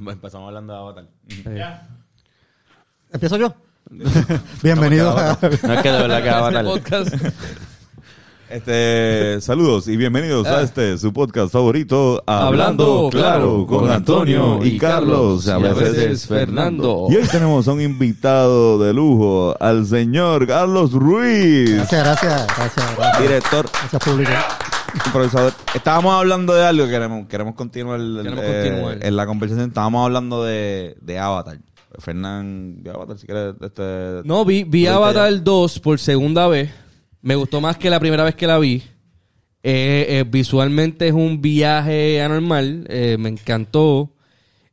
empezamos hablando de Avatar. ¿Empiezo yo? Bienvenido a... No es que de verdad que Avatar. podcast. Este, saludos y bienvenidos a este, su podcast favorito, Hablando Hablando Claro, con Antonio y Carlos, y a veces Fernando. Y hoy tenemos a un invitado de lujo, al señor Carlos Ruiz, Gracias, gracias, gracias, gracias. director, Gracias, público. Improvisador. Estábamos hablando de algo, queremos, queremos continuar, el- Queremos eh, continuar. en la conversación. Estábamos hablando de, de Avatar. Fernán, de Avatar, si quieres, este... No, vi, vi Avatar 2 por segunda vez. Me gustó más que la primera vez que la vi. Eh, eh, visualmente es un viaje anormal. eh, me encantó.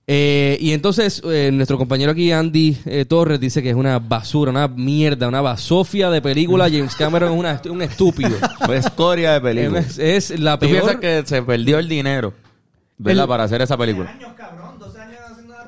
Eh, y entonces, eh, nuestro compañero aquí, Andy eh, Torres, dice que es una basura, una mierda, una basofia de película. James Cameron es una- un estúpido. Fue escoria de película. es, es la ¿Tú peor. piensas que se perdió el dinero ¿verdad? El- para hacer esa película?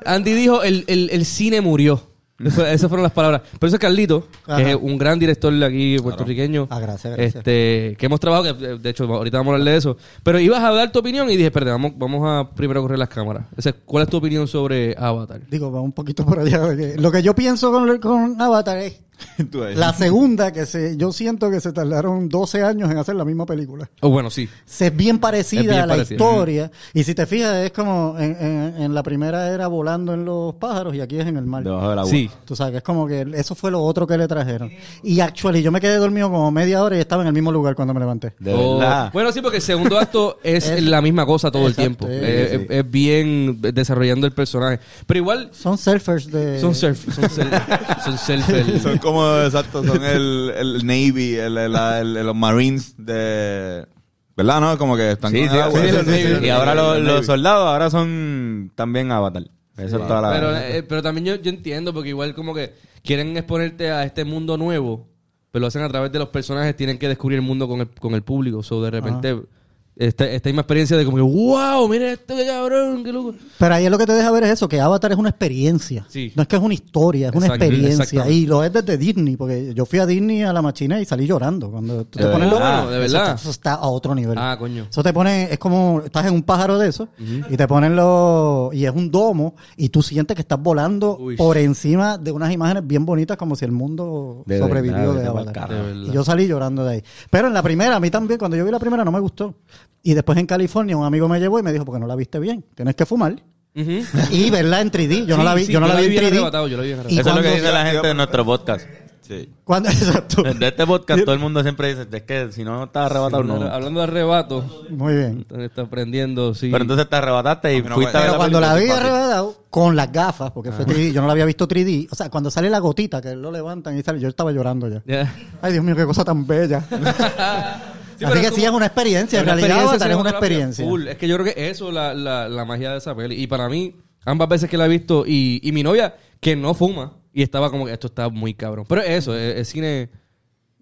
Andy dijo, el, el, el cine murió. Eso- esas fueron las palabras. Pero eso es Carlito, que es un gran director aquí puertorriqueño. Ah, gracias, gracias. Este, que hemos trabajado, que de hecho ahorita vamos a hablar de eso. Pero ibas a dar tu opinión y dije, espérate, vamos, vamos a primero correr las cámaras. O sea, ¿Cuál es tu opinión sobre Avatar? Digo, va un poquito por allá. Lo que yo pienso con, con Avatar es. la segunda que se, yo siento que se tardaron 12 años en hacer la misma película. Oh, bueno, sí. Se es bien parecida Es bien a la parecida. historia. Y si te fijas, es como en, en- en la primera era volando en los pájaros y aquí es en el mar. Debajo del agua. Sí. Tú sabes, es como que eso fue lo otro que le trajeron. Y actually, yo me quedé dormido como media hora y estaba en el mismo lugar cuando me levanté. De Oh, verdad. Bueno, sí, porque el segundo acto es, Es- la misma cosa todo Exacto, el tiempo. sí, es, sí. es- es bien desarrollando el personaje. Pero igual, Son surfers de... son surf, son surf, son surf- Son como, exacto, son el, el Navy, el, el- el- el- los Marines de... ¿Verdad, no? Como que están Sí, con sí, el agua. sí, Sí, los sí, Navy. sí, Y ahora los, soldados ahora son también Avatar. Eso es toda la Pero, eh, pero también yo, yo entiendo, porque igual como que quieren exponerte a este mundo nuevo, pero lo hacen a través de los personajes, tienen que descubrir el mundo con el, con el público. So, de repente, esta, esta misma experiencia de como que, wow, mira esto, qué cabrón, qué loco. Pero ahí es lo que te deja ver es eso, que Avatar es una experiencia. Sí. No es que es una historia, es una Exacto, experiencia. Y lo es desde Disney, porque yo fui a Disney a la machina y salí llorando. Cuando tú te De pones lo- verdad, de eso verdad. está- Eso está a otro nivel. Ah, coño. Eso te pone, es como, estás en un pájaro de eso, y te ponen los, y es un domo, y tú sientes que estás volando Uy. por encima de unas imágenes bien bonitas, como si el mundo De sobrevivió verdad, de Avatar. verdad. Y yo salí llorando de ahí. Pero en la primera, a mí también, cuando yo vi la primera, no me gustó. Y después en California, un amigo me llevó y me dijo, porque no la viste bien, tienes que fumar. Y verla en 3D. Yo no Sí, la vi, sí, yo no la vi en bien 3D. arrebatado, yo la vi bien Y Eso es lo que cuando- dice la gente de nuestro podcast. Sí. Cuando, exacto. De este podcast todo el mundo siempre dice, es que si no estás arrebatado, no. Hablando de arrebato, Muy bien. está aprendiendo, sí. Pero entonces te arrebataste y no fuiste me- a ver Pero la cuando la vi arrebatado, con las gafas, porque fue 3D, yo no la había visto 3D. O sea, cuando sale la gotita, que lo levantan y sale, yo estaba llorando ya. Ya. Ay, Dios mío, qué cosa tan bella. Sí, Así pero que es sí, es una experiencia. En realidad, experiencia Avatar es una experiencia. Es que yo creo que eso es la, la, la magia de esa peli. Y para mí, ambas veces que la he visto, y, y mi novia, que no fuma, y estaba como que esto está muy cabrón. Pero eso, es, es cine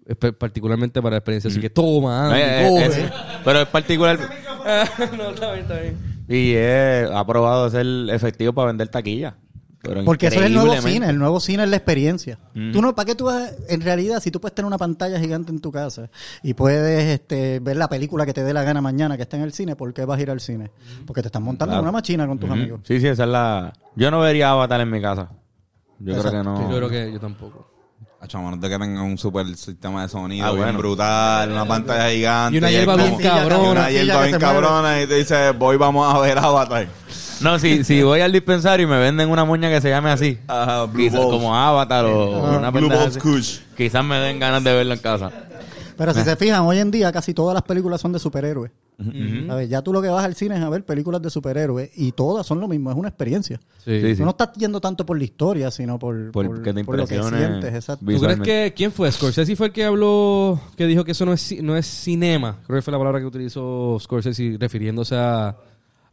es particularmente para la experiencia. Así que toma, eh, eh, es- pero es particular no, está bien, está bien. y es, ha probado ser efectivo para vender taquilla. Pero Porque eso es el nuevo cine, el nuevo cine es la experiencia. Mm. Tú no, ¿para qué tú vas? En realidad, si tú puedes tener una pantalla gigante en tu casa y puedes este, ver la película que te dé la gana mañana que está en el cine, ¿por qué vas a ir al cine? Porque te están montando Claro. en una machina con tus Ujú. amigos. Sí, sí, esa es la... Yo no vería Avatar en mi casa. Yo creo que no... Yo creo que yo tampoco. A menos de que tengan un super sistema de sonido Ah, bien bueno. brutal, una pantalla gigante. Y una hierba bien cabrona. y Una hierba bien cabrona y te dice, voy, vamos a ver Avatar. No, si, si voy al dispensario y me venden una moña que se llame así, Ajá, Blue quizás Balls. como Avatar o Ah, una Blue pendeja Balls así, Kush. quizás me den ganas de verlo en casa. Pero si se fijan, hoy en día casi todas las películas son de superhéroes. ¿Sabes? Ya tú lo que vas al cine es a ver películas de superhéroes y todas son lo mismo, es una experiencia. Sí. Sí, Tú no estás yendo tanto por la historia, sino por, Por por- que te por lo que impresione sientes. Exacto. ¿Tú crees Visualmente. que quién fue? Scorsese fue el que habló, que dijo que eso no es, ci- no es cinema. Creo que fue la palabra que utilizó Scorsese refiriéndose a,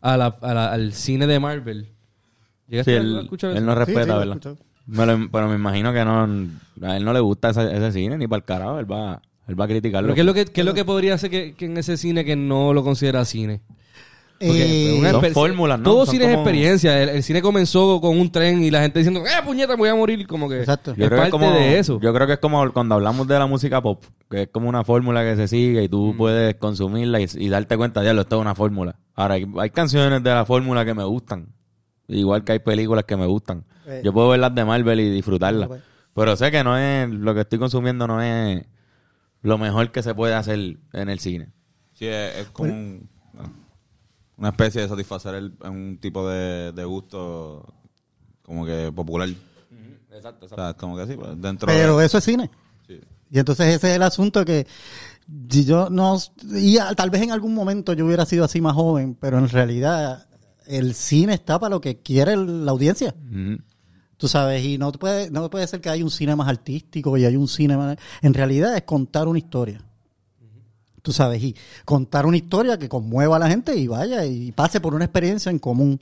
a la- a la- al cine de Marvel. Sí, ¿Llegaste a él, no Sí, sí, respeta, ¿verdad? escuchado. Me lo- pero me imagino que no, a él no le gusta ese, ese cine ni para el carajo. Él va, él va a criticarlo. ¿Pero qué es lo que, qué es lo que podría hacer que, que en ese cine que no lo considera cine? Eh, fórmulas, ¿no? Todo Son cine es como- experiencia. El, el cine comenzó con un tren y la gente diciendo, ¡eh, puñeta, me voy a morir! Como que Exacto. es Yo creo, que parte es como, de eso. yo creo que es como cuando hablamos de la música pop, que es como una fórmula que se sigue y tú puedes consumirla y, y darte cuenta, ya lo esto es una fórmula. Ahora, hay, hay canciones de la fórmula que me gustan. Igual que hay películas que me gustan. Eh. Yo puedo ver las de Marvel y disfrutarlas. Pues. Pero sé que no es, lo que estoy consumiendo no es lo mejor que se puede hacer en el cine. Sí, es, es como un- una especie de satisfacer el- un tipo de, de gusto como que popular. Exacto, O sea, es como que sí, pues, dentro Pero de... eso es cine. Sí. Y entonces ese es el asunto que si yo no y a- tal vez en algún momento yo hubiera sido así más joven, pero en realidad el cine está para lo que quiere el- la audiencia. Tú sabes, y no puede, no puede ser que hay un cine más artístico y hay un cine más... En realidad es contar una historia. Tú sabes, y contar una historia que conmueva a la gente y vaya y pase por una experiencia en común.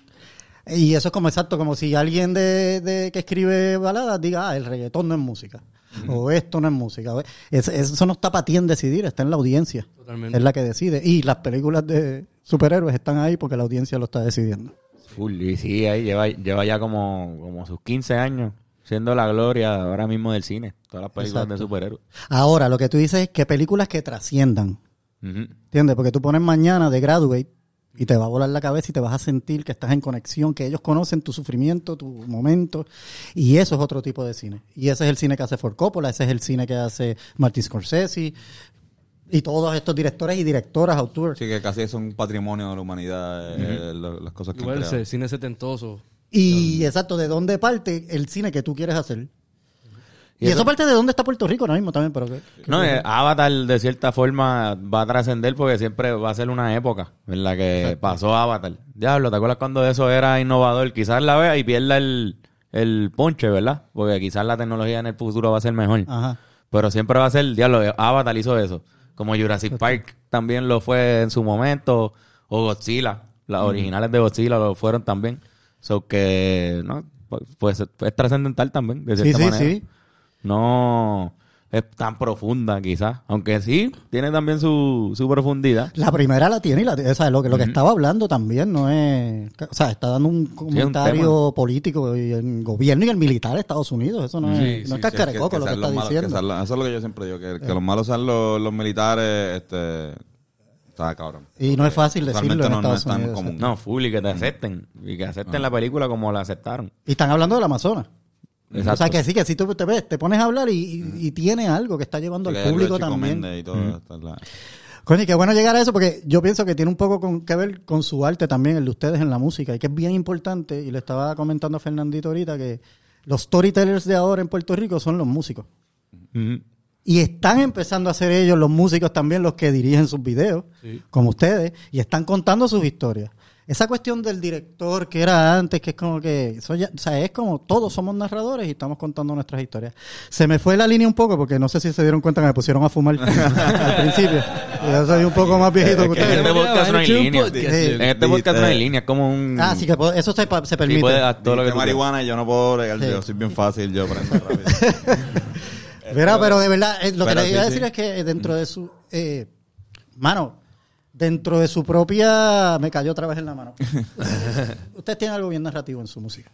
Y eso es como exacto, como si alguien de, de- que escribe baladas diga, ah, el reggaetón no es música. O esto no es música. es- eso no está para ti en decidir, está en la audiencia. Totalmente. Es la que decide. Y las películas de superhéroes están ahí porque la audiencia lo está decidiendo. Full, y sí, ahí lleva, lleva ya como, como sus 15 años siendo la gloria ahora mismo del cine. Todas las películas Exacto. de superhéroes. Ahora, lo que tú dices es que películas que trasciendan. ¿Entiendes? Porque tú pones mañana de Graduate y te va a volar la cabeza y te vas a sentir que estás en conexión, que ellos conocen tu sufrimiento, tu momento. Y eso es otro tipo de cine. Y ese es el cine que hace Ford Coppola, ese es el cine que hace Martin Scorsese y todos estos directores y directoras, autores. Sí, que casi son un patrimonio de la humanidad, eh, lo- las cosas que han Igual creado. ese cine setentoso. Y exacto, ¿de dónde parte el cine que tú quieres hacer? Y, Y eso eso- parte de dónde está Puerto Rico ahora mismo también, pero No, eh, Avatar de cierta forma va a trascender porque siempre va a ser una época en la que pasó Avatar. Diablo, ¿te acuerdas cuando eso era innovador? Quizás la vea y pierda el, el ponche, ¿verdad? Porque quizás la tecnología en el futuro va a ser mejor. Ajá. Pero siempre va a ser, diablo, Avatar hizo eso. Como Jurassic Park también lo fue en su momento. O Godzilla. Las originales de Godzilla lo fueron también. So que, ¿no? Pues es trascendental también, de Sí, cierta sí, manera. sí. No es tan profunda, quizás. Aunque sí, tiene también su, su profundidad. La primera la tiene y la o sea, lo que, lo que estaba hablando también no es, o sea, está dando un comentario político y el gobierno y el militar de Estados Unidos, eso no es, Sí, no sí, es cascarecoco lo que está diciendo. los- eso es lo que yo siempre digo, que, que los malos sean los, los militares, este, cabrón. Y no es fácil decirlo Realmente en no- no Estados es tan Unidos. común. No, full y que te acepten. Y que acepten la película como la aceptaron. Y están hablando del Amazonas. Exacto. O sea, que sí, que si tú te ves, te pones a hablar y, y- y tiene algo que está llevando Que al público también. Y todo, está la- Coño, y qué bueno llegar a eso porque yo pienso que tiene un poco con- que ver con su arte también, el de ustedes en la música, y que es bien importante, y le estaba comentando a Fernandito ahorita que los storytellers de ahora en Puerto Rico son los músicos. Y están empezando a ser ellos, los músicos también, los que dirigen sus videos, como ustedes, y están contando sus historias. Esa cuestión del director que era antes, que es como que, eso ya- o sea, es como todos somos narradores y estamos contando nuestras historias. Se me fue la línea un poco porque no sé si se dieron cuenta que me pusieron a fumar al principio. Yo soy un poco más viejito que Es que en ustedes. este podcast no hay línea. En este podcast no hay línea. Es como un... Ah, sí, que puedo- eso se, permite. puedes dar todo lo que marihuana y yo no puedo bregar, Sí. yo soy bien fácil, yo prendo rápido. Mira, pero de verdad, eh, lo que le iba a decir sí. es que eh, dentro de su. Eh, mano, dentro de su propia. Me cayó otra vez en la mano. Ustedes tienen algo bien narrativo en su música,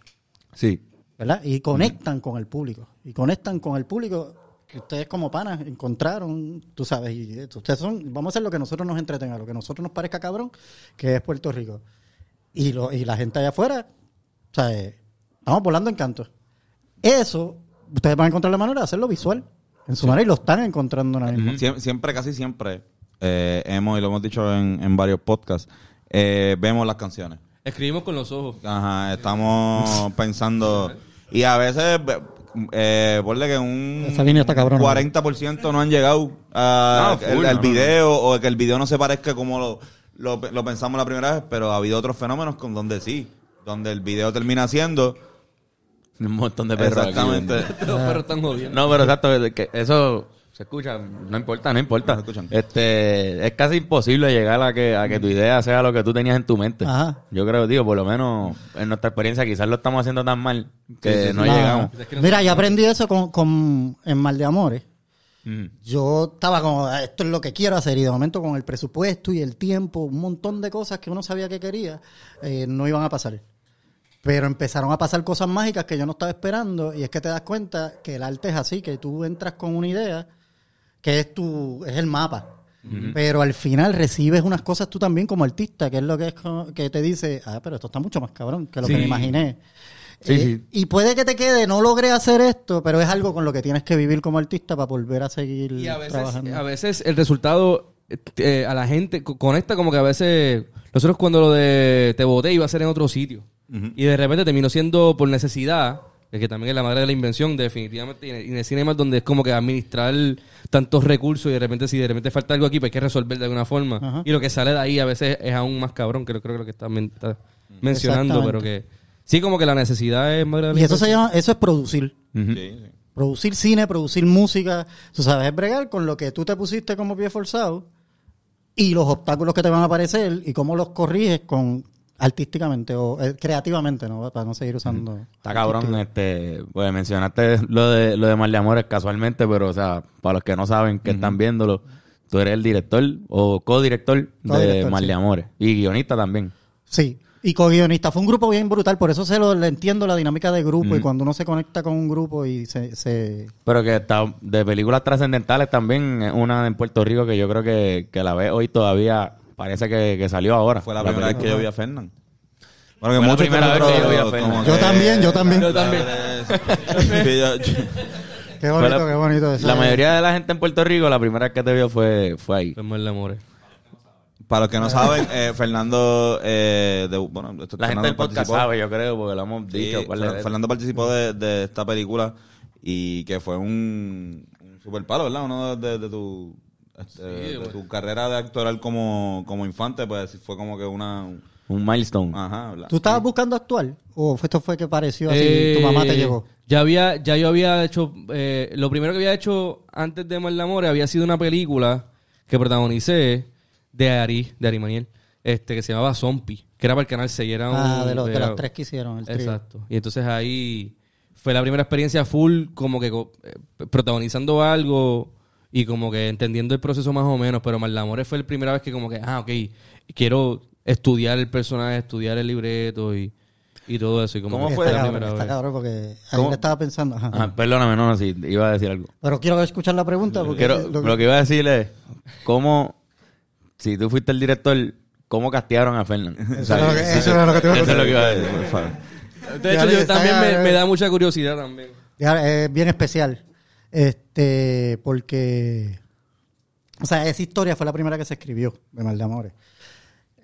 Sí. ¿verdad? Y conectan con el público. Y conectan con el público que ustedes como panas encontraron, tú sabes. Y ustedes son. Vamos a hacer lo que nosotros nos entretenga, lo que a nosotros nos parezca cabrón, que es Puerto Rico. Y, lo, y la gente allá afuera, o sea, eh, estamos volando en canto. Eso, ustedes van a encontrar la manera de hacerlo visual en su manera y lo están encontrando ahora mismo. siempre, siempre, casi siempre, eh, hemos, y lo hemos dicho en, en varios podcasts, eh, vemos las canciones. Escribimos con los ojos. Ajá, estamos pensando. Y a veces, eh, ponle que un Esa línea está cabrona. 40% no han llegado No, al, no, no, video o que el video no se parezca como lo, lo, lo pensamos la primera vez, pero ha habido otros fenómenos con donde sí, donde el video termina siendo Un montón de perros aquí. exactamente. Los perros están jodiendo. No, pero exacto, que eso se escucha, no importa, no importa. No se escuchan. Este, es casi imposible llegar a que, a que tu idea sea lo que tú tenías en tu mente. Ajá. Yo creo, digo, por lo menos en nuestra experiencia quizás lo estamos haciendo tan mal que Sí, sí, no sí. llegamos. Es que no Mira, yo aprendí eso con, con- en Mal de Amores. Ujú. Yo estaba como, "Ah, esto es lo que quiero hacer. Y de momento con el presupuesto y el tiempo, un montón de cosas que uno sabía que quería, eh, no iban a pasar. Pero empezaron a pasar cosas mágicas que yo no estaba esperando. Y es que te das cuenta que el arte es así, que tú entras con una idea que es tu, es el mapa. Pero al final recibes unas cosas tú también como artista, que es lo que es como- que te dice, ah, pero esto está mucho más cabrón que lo que me imaginé. Sí, Eh, sí. Y puede que te quede, no logré hacer esto, pero es algo con lo que tienes que vivir como artista para volver a seguir Y a veces, trabajando. a veces el resultado eh, a la gente co- conecta como que a veces nosotros cuando lo de te voté iba a ser en otro sitio y de repente terminó siendo por necesidad es que también es la madre de la invención definitivamente y en- el cine más donde es como que administrar tantos recursos y de repente si de repente falta algo aquí pues hay que resolver de alguna forma Ajá. y lo que sale de ahí a veces es aún más cabrón que creo, creo que lo que estás men- estás mencionando Exactamente. pero que sí como que la necesidad es madre de la Y eso se invención. llama, eso es producir. Ujú. Sí, sí. Producir cine, producir música. Tú sabes, es bregar con lo que tú te pusiste como pie forzado y los obstáculos que te van a aparecer y cómo los corriges con artísticamente o eh, creativamente, ¿no? Para no seguir usando. Está cabrón, este, pues mencionaste lo de lo de Mal de Amores casualmente, pero o sea, para los que no saben que están viéndolo, tú eres el director o codirector de Codirector, Mal sí. de Amores y guionista también. Sí. Y co-guionista. Fue un grupo bien brutal, por eso se lo le entiendo la dinámica de grupo y cuando uno se conecta con un grupo y se... se Pero que está de películas trascendentales también, una en Puerto Rico que yo creo que, que la ve hoy todavía parece que, que salió ahora. Fue la primera vez que yo vi a Fernán. Bueno, que Fue la muchos primera vez que yo vi a como Fernan. Yo que- también, yo también. Yo también. Sí, yo- yo- Qué Fue bonito, la- qué bonito. eso La mayoría de la gente en Puerto Rico, la primera vez que te vio fue, fue ahí. Mal de amores. Para los que no saben, eh, Fernando, eh, de- bueno, esto- La gente Fernando del podcast participó- sabe, yo creo, porque lo hemos Sí, dicho. de. Fernando participó de, de esta película y que fue un, un super palo, ¿verdad? Uno de, de tu este, de tu carrera de actoral como, como infante, pues fue como que una... Un milestone. Ajá. ¿Tú estabas buscando actuar? ¿O fue- esto fue que pareció así? Eh, ¿Tu mamá te llegó? Ya había, ya yo había hecho, eh, lo primero que había hecho antes de Mal de Amores había sido una película que protagonicé de Ari, de Ari Maniel, este, que se llamaba Zombie, que era para el canal 6, y era un- Ah, de los, de los tres que hicieron, el trío. Exacto. Y entonces ahí fue la primera experiencia full, como que eh, protagonizando algo y como que entendiendo el proceso más o menos, pero Mal de Amores fue la primera vez que como que, ah, ok, quiero estudiar el personaje, estudiar el libreto y, y todo eso. Y como ¿Cómo que fue? la Está primera cabrón, está vez. cabrón porque ahí ¿Cómo? le estaba pensando. ajá. Ah, perdóname, no, no, sí, iba a decir algo. Pero quiero escuchar la pregunta porque... Quiero- lo- lo que iba a decir es, ¿cómo, si tú fuiste el director, cómo castearon a Fernán? Eso era lo que- eso era lo que te iba a Eso es lo que iba a decir, por favor. De hecho, yo también me, me da mucha curiosidad también. Es bien especial. Este, porque. O sea, esa historia fue la primera que se escribió de Mal de Amores.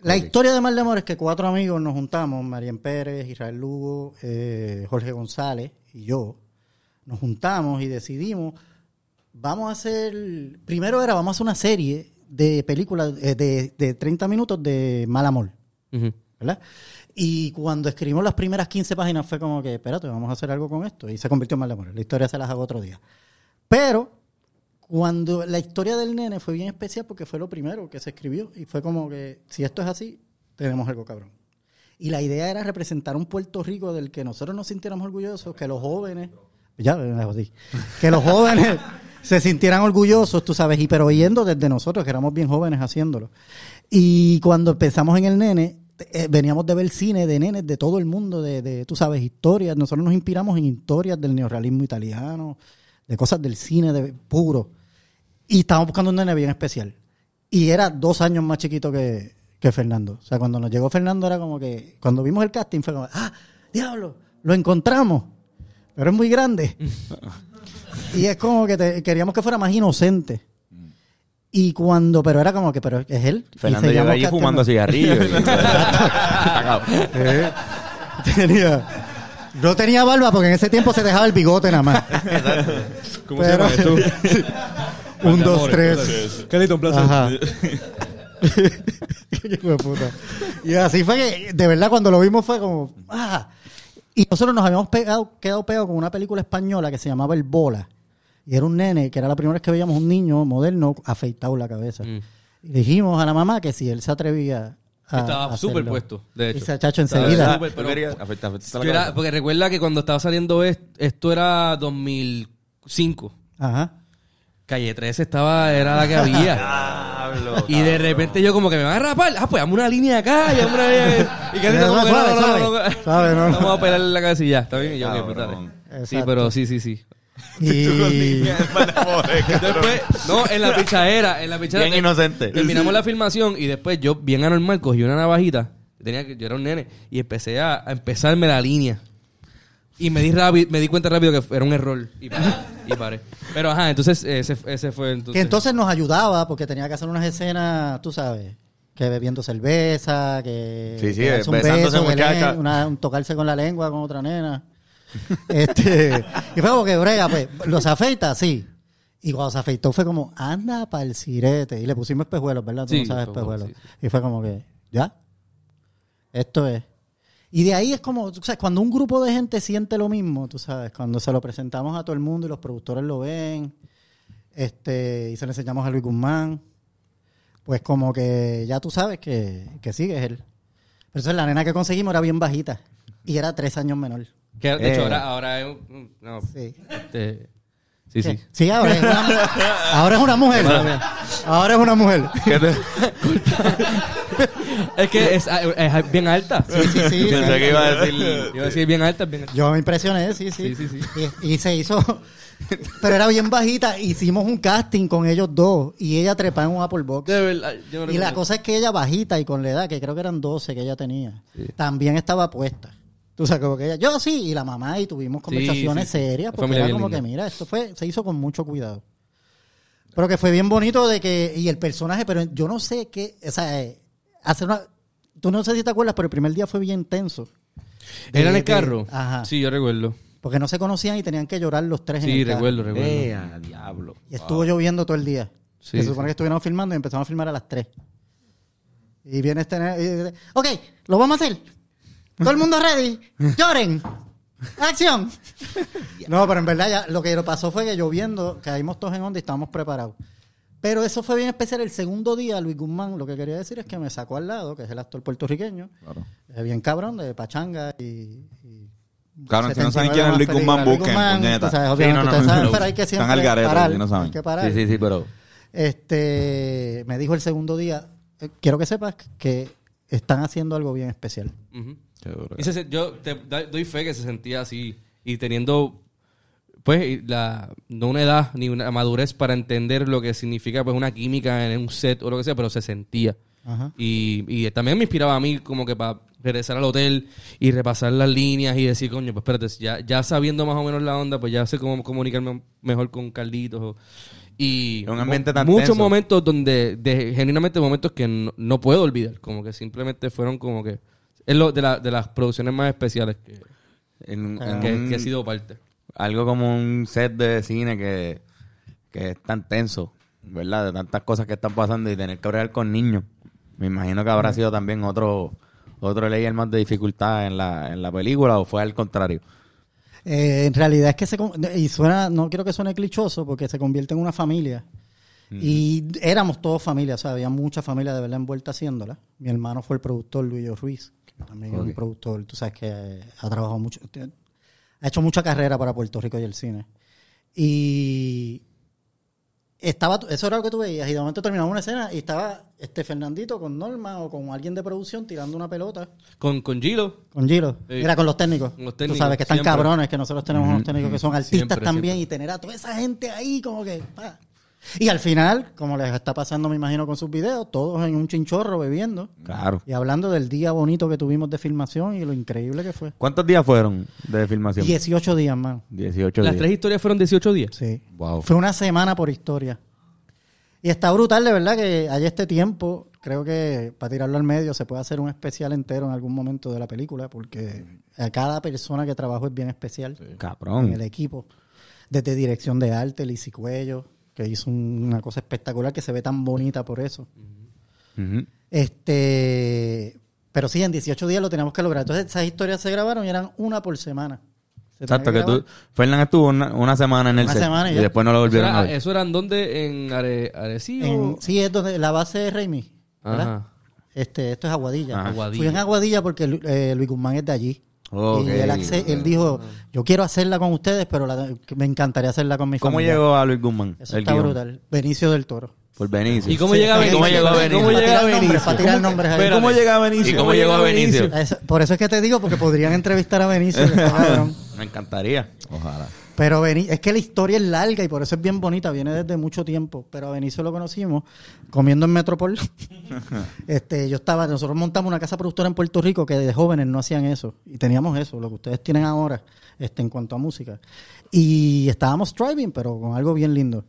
La historia de Mal de Amores es que cuatro amigos nos juntamos, Marian Pérez, Israel Lugo, eh, Jorge González y yo. Nos juntamos y decidimos, vamos a hacer, primero era, vamos a hacer una serie de películas eh, de, de 30 minutos de Mal Amor. ¿verdad? Y cuando escribimos las primeras 15 páginas fue como que, espérate, vamos a hacer algo con esto. Y se convirtió en Mal de Amores. La historia se las hago otro día. Pero cuando la historia del nene fue bien especial porque fue lo primero que se escribió y fue como que, si esto es así, tenemos algo cabrón. Y la idea era representar un Puerto Rico del que nosotros nos sintiéramos orgullosos, que los jóvenes, ya me jodí, que los jóvenes se sintieran orgullosos, tú sabes, y pero oyendo desde nosotros, que éramos bien jóvenes haciéndolo. Y cuando empezamos en el nene, eh, veníamos de ver cine de nenes de todo el mundo, de, de, tú sabes, historias. Nosotros nos inspiramos en historias del neorrealismo italiano, de cosas del cine de, puro. Y estábamos buscando un nene bien especial. Y era dos años más chiquito que, que Fernando. O sea, cuando nos llegó Fernando era como que, cuando vimos el casting fue como, ah, diablo, lo encontramos. Pero es muy grande. y es como que te- queríamos que fuera más inocente. Y cuando, pero era como que, pero es él. Fernando seguíamos allí fumando cigarrillos. y-. Eh, tenía, no tenía barba porque en ese tiempo se dejaba el bigote nada más. ¿Cómo Pero- se llama tú? Un, dos, tres. Carlito, un placer. Ajá. Qué hijo de puta. Y así fue que, de verdad, cuando lo vimos fue como, ah. Y nosotros nos habíamos pegado, quedado pegados con una película española que se llamaba El Bola. Y era un nene, que era la primera vez que veíamos un niño moderno afeitado la cabeza. Mm. Y dijimos a la mamá que si él se atrevía a. Estaba súper puesto, de hecho. Y se chacho enseguida. súper, ¿Tú pero-? Afecta- afecta la Yo era- cabeza. porque recuerda que cuando estaba saliendo est- esto era 2005. Ajá. Calle 13 estaba, era la que había. y de repente yo como que me van a rapar. Ah, pues dame una línea acá y dame una línea. Y Carlito No, como que no. Vamos a pelar la cabeza y ya. Está bien. Y yo, ok, pues. Sí, pero sí, sí, sí. Y Después, no, en la pichadera, en la pichadera. Bien inocente. Terminamos la filmación y después yo, bien anormal, cogí una navajita. Tenía que, yo era un nene. Y empecé a, a empezarme la línea. Y me di rápido, me di cuenta rápido que era un error. Y paré. y paré. Pero ajá, entonces ese, ese fue entonces. que entonces nos ayudaba porque tenía que hacer unas escenas, tú sabes, que bebiendo cerveza, que Sí, sí, que un besándose beso, que muchacha. le- una- un tocarse con la lengua con otra nena. este, y fue como que brega, pues, los afeita, sí. Y cuando se afeitó fue como, anda para el sirete. Y le pusimos espejuelos, ¿verdad? Tú Sí, no sabes espejuelos. Y fue como que, ya. Esto es. Y de ahí es como, o sea, cuando un grupo de gente siente lo mismo, tú sabes, cuando se lo presentamos a todo el mundo y los productores lo ven, este, y se lo enseñamos a Luis Guzmán, pues como que ya tú sabes que, que es él. Pero entonces la nena que conseguimos era bien bajita y era tres años menor. Que, de hecho, Eh. ahora, ahora es un- no, Sí. este, sí, sí. Sí, ahora es una, ahora es una mujer. Ahora es una mujer. ¿Qué te- Es que es, es bien alta. Sí, sí, sí. Pensé sí. que iba a decir... Iba a decir bien alta, bien alta. Yo me impresioné, sí, sí. Sí, sí, Y, y se hizo, pero era bien bajita. Hicimos un casting con ellos dos y ella trepa en un Apple Box. De verdad, yo no Y la cosa es que ella bajita y con la edad, que creo que eran 12 que ella tenía, también estaba puesta. Tú sabes, como que ella, yo sí, y la mamá, y tuvimos conversaciones sí, sí. serias, porque era como que, mira, esto fue, se hizo con mucho cuidado. Pero que fue bien bonito de que, y el personaje, pero yo no sé qué, o sea, eh, hacer una, tú no sé si te acuerdas, pero el primer día fue bien tenso. De- ¿Era en el de- carro? ajá. Sí, yo recuerdo. Porque no se conocían y tenían que llorar los tres en Sí, el carro. recuerdo, recuerdo. ¡Eh, diablo! Y estuvo lloviendo todo el día. Sí, se sí. supone que estuviéramos filmando y empezamos a filmar a las 3. Y viene este... nene y dice, ok, lo vamos a hacer. Todo el mundo ready. Lloren. Acción. No, pero en verdad ya, lo que pasó fue que lloviendo, caímos todos en onda y estábamos preparados. Pero eso fue bien especial. El segundo día, Luis Guzmán, lo que quería decir es que me sacó al lado, que es el actor puertorriqueño, eh, bien cabrón, de Pachanga y... y Cabrón, si no saben 79 quién es Luis Guzmán, busquen, Guzmán, puñeta. Sí, no, no, ustedes no, saben, no. pero hay que Están siempre al garete, parar, si no saben. hay que parar. Sí, sí, sí, pero... Este, me dijo el segundo día, eh, quiero que sepas que están haciendo algo bien especial. Duro. Y se yo te doy fe que se sentía así y teniendo pues y la no una edad ni una madurez para entender lo que significa pues una química en un set o lo que sea, pero se sentía. Ajá. Y, y también me inspiraba a mí como que para regresar al hotel y repasar las líneas y decir, coño, pues espérate, ya, ya sabiendo más o menos la onda, pues ya sé cómo comunicarme mejor con Carlitos. o- y Un ambiente tan muchos tenso. momentos donde, de, genuinamente momentos que no, no puedo olvidar, como que simplemente fueron como que... Es lo de, la- de las producciones más especiales que, En, en que, un- que he sido parte. algo como un set de cine que, que es tan tenso, ¿verdad? De tantas cosas que están pasando y tener que hablar con niños. Me imagino que habrá sido también otro otro layer más de dificultad en la, en la película o fue al contrario. Eh, en realidad es que se y suena, no quiero que suene clichoso porque se convierte en una familia. Y éramos todos familia, o sea, había mucha familia de verdad envuelta haciéndola. Mi hermano fue el productor Luis Ruiz, que también es un productor, tú sabes que ha trabajado mucho, ha hecho mucha carrera para Puerto Rico y el cine. Y estaba, eso era lo que tú veías, y de momento terminaba una escena y estaba este Fernandito con Norma o con alguien de producción tirando una pelota. Con, con Gilo, Con Giro. Sí. Era con los técnicos. Con los Tú técnicos, sabes que están siempre. cabrones, que nosotros tenemos unos técnicos que son artistas Siempre, también siempre. y tener a toda esa gente ahí como que... pa. Y al final, como les está pasando, me imagino, con sus videos, todos en un chinchorro bebiendo Claro. y hablando del día bonito que tuvimos de filmación y lo increíble que fue. ¿Cuántos días fueron de filmación? 18 días más. 18 las días. tres historias fueron 18 días. Sí. Wow. Fue una semana por historia. Y está brutal, de verdad, que hay este tiempo. Creo que para tirarlo al medio se puede hacer un especial entero en algún momento de la película, porque a cada persona que trabajó es bien especial en Cabrón. el equipo. Desde dirección de arte, Lizzy Cuello, que hizo un- una cosa espectacular que se ve tan bonita por eso. Este, pero sí, en 18 días lo teníamos que lograr. Entonces, esas historias se grabaron y eran una por semana. Se Exacto, que grabar. tú... Fernan estuvo una, una semana en el Una set semana y y después no lo Eso, volvieron a era, ver. eso eran donde en Are, Arecibo. En- sí, es donde la base de Raimi. ¿verdad? Ajá. Este, esto es Aguadilla. Fui en Aguadilla porque eh, Luis Guzmán es de allí. Y él, acce- él dijo, yo quiero hacerla con ustedes, pero la- me encantaría hacerla con mi ¿Cómo familia. llegó a Luis Guzmán? Eso el está guion? brutal. Benicio del Toro. Por Benicio. ¿Y cómo Sí, llega Benicio? ¿Cómo llegó a Benicio? Para ¿Cómo llega tirar nombres, Benicio? para tirar nombres ahí. Espérate. ¿Cómo llega Benicio? ¿Y cómo llegó a Benicio? Por eso es que te digo, porque podrían entrevistar a Benicio. Me encantaría. Ojalá. Pero Beni- es que la historia es larga y por eso es bien bonita, viene desde mucho tiempo. Pero a Benicio lo conocimos comiendo en Metropol. este, yo estaba, nosotros montamos una casa productora en Puerto Rico que de jóvenes no hacían eso. Y teníamos eso, lo que ustedes tienen ahora, este, en cuanto a música. Y estábamos driving, pero con algo bien lindo.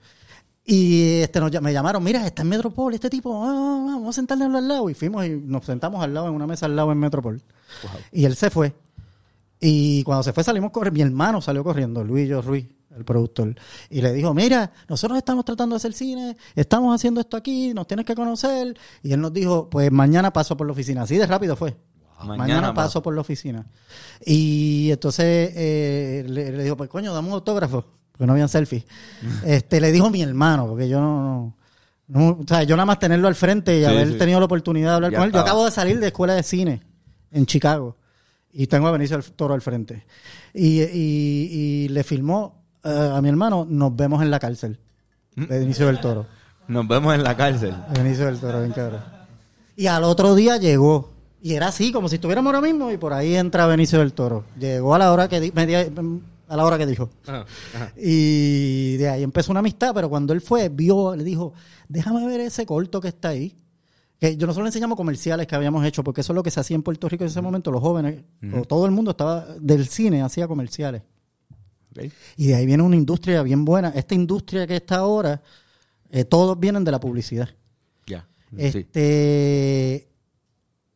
Y este, nos, me llamaron, mira, está en Metropol este tipo, ah, ah, vamos a sentarnos al lado. Y fuimos y nos sentamos al lado, en una mesa al lado en Metropol. Y él se fue. Y cuando se fue salimos corriendo, mi hermano salió corriendo, Luis Yo Ruiz, el productor, y le dijo, mira, nosotros estamos tratando de hacer cine, estamos haciendo esto aquí, nos tienes que conocer. Y él nos dijo, pues mañana paso por la oficina. Así de rápido fue. Mañana Mañana, paso. por la oficina. Y entonces eh, le, le dijo, pues coño, dame un autógrafo, porque no habían selfies. este, le dijo mi hermano, porque yo no... no- no- o sea, yo nada más tenerlo al frente y Sí, haber sí. tenido la oportunidad de hablar Ya con él. Yo acabo de salir de escuela de cine en Chicago y tengo a Benicio del Toro al frente. Y, y- y le filmó eh, a mi hermano, nos vemos en la cárcel. Benicio del Toro. Nos vemos en la cárcel. Benicio del Toro, bien cabrón. Y al otro día llegó. Y era así, como si estuviéramos ahora mismo, y por ahí entra Benicio del Toro. Llegó a la hora que, media- a la hora que dijo. Ajá, ajá. Y de ahí empezó una amistad, pero cuando él fue, vio, le dijo, déjame ver ese corto que está ahí. Que yo nosotros le enseñamos comerciales que habíamos hecho, porque eso es lo que se hacía en Puerto Rico en ese momento, los jóvenes, o todo el mundo estaba del cine, hacía comerciales. Y de ahí viene una industria bien buena. Esta industria que está ahora, eh, todos vienen de la publicidad. Ya. Este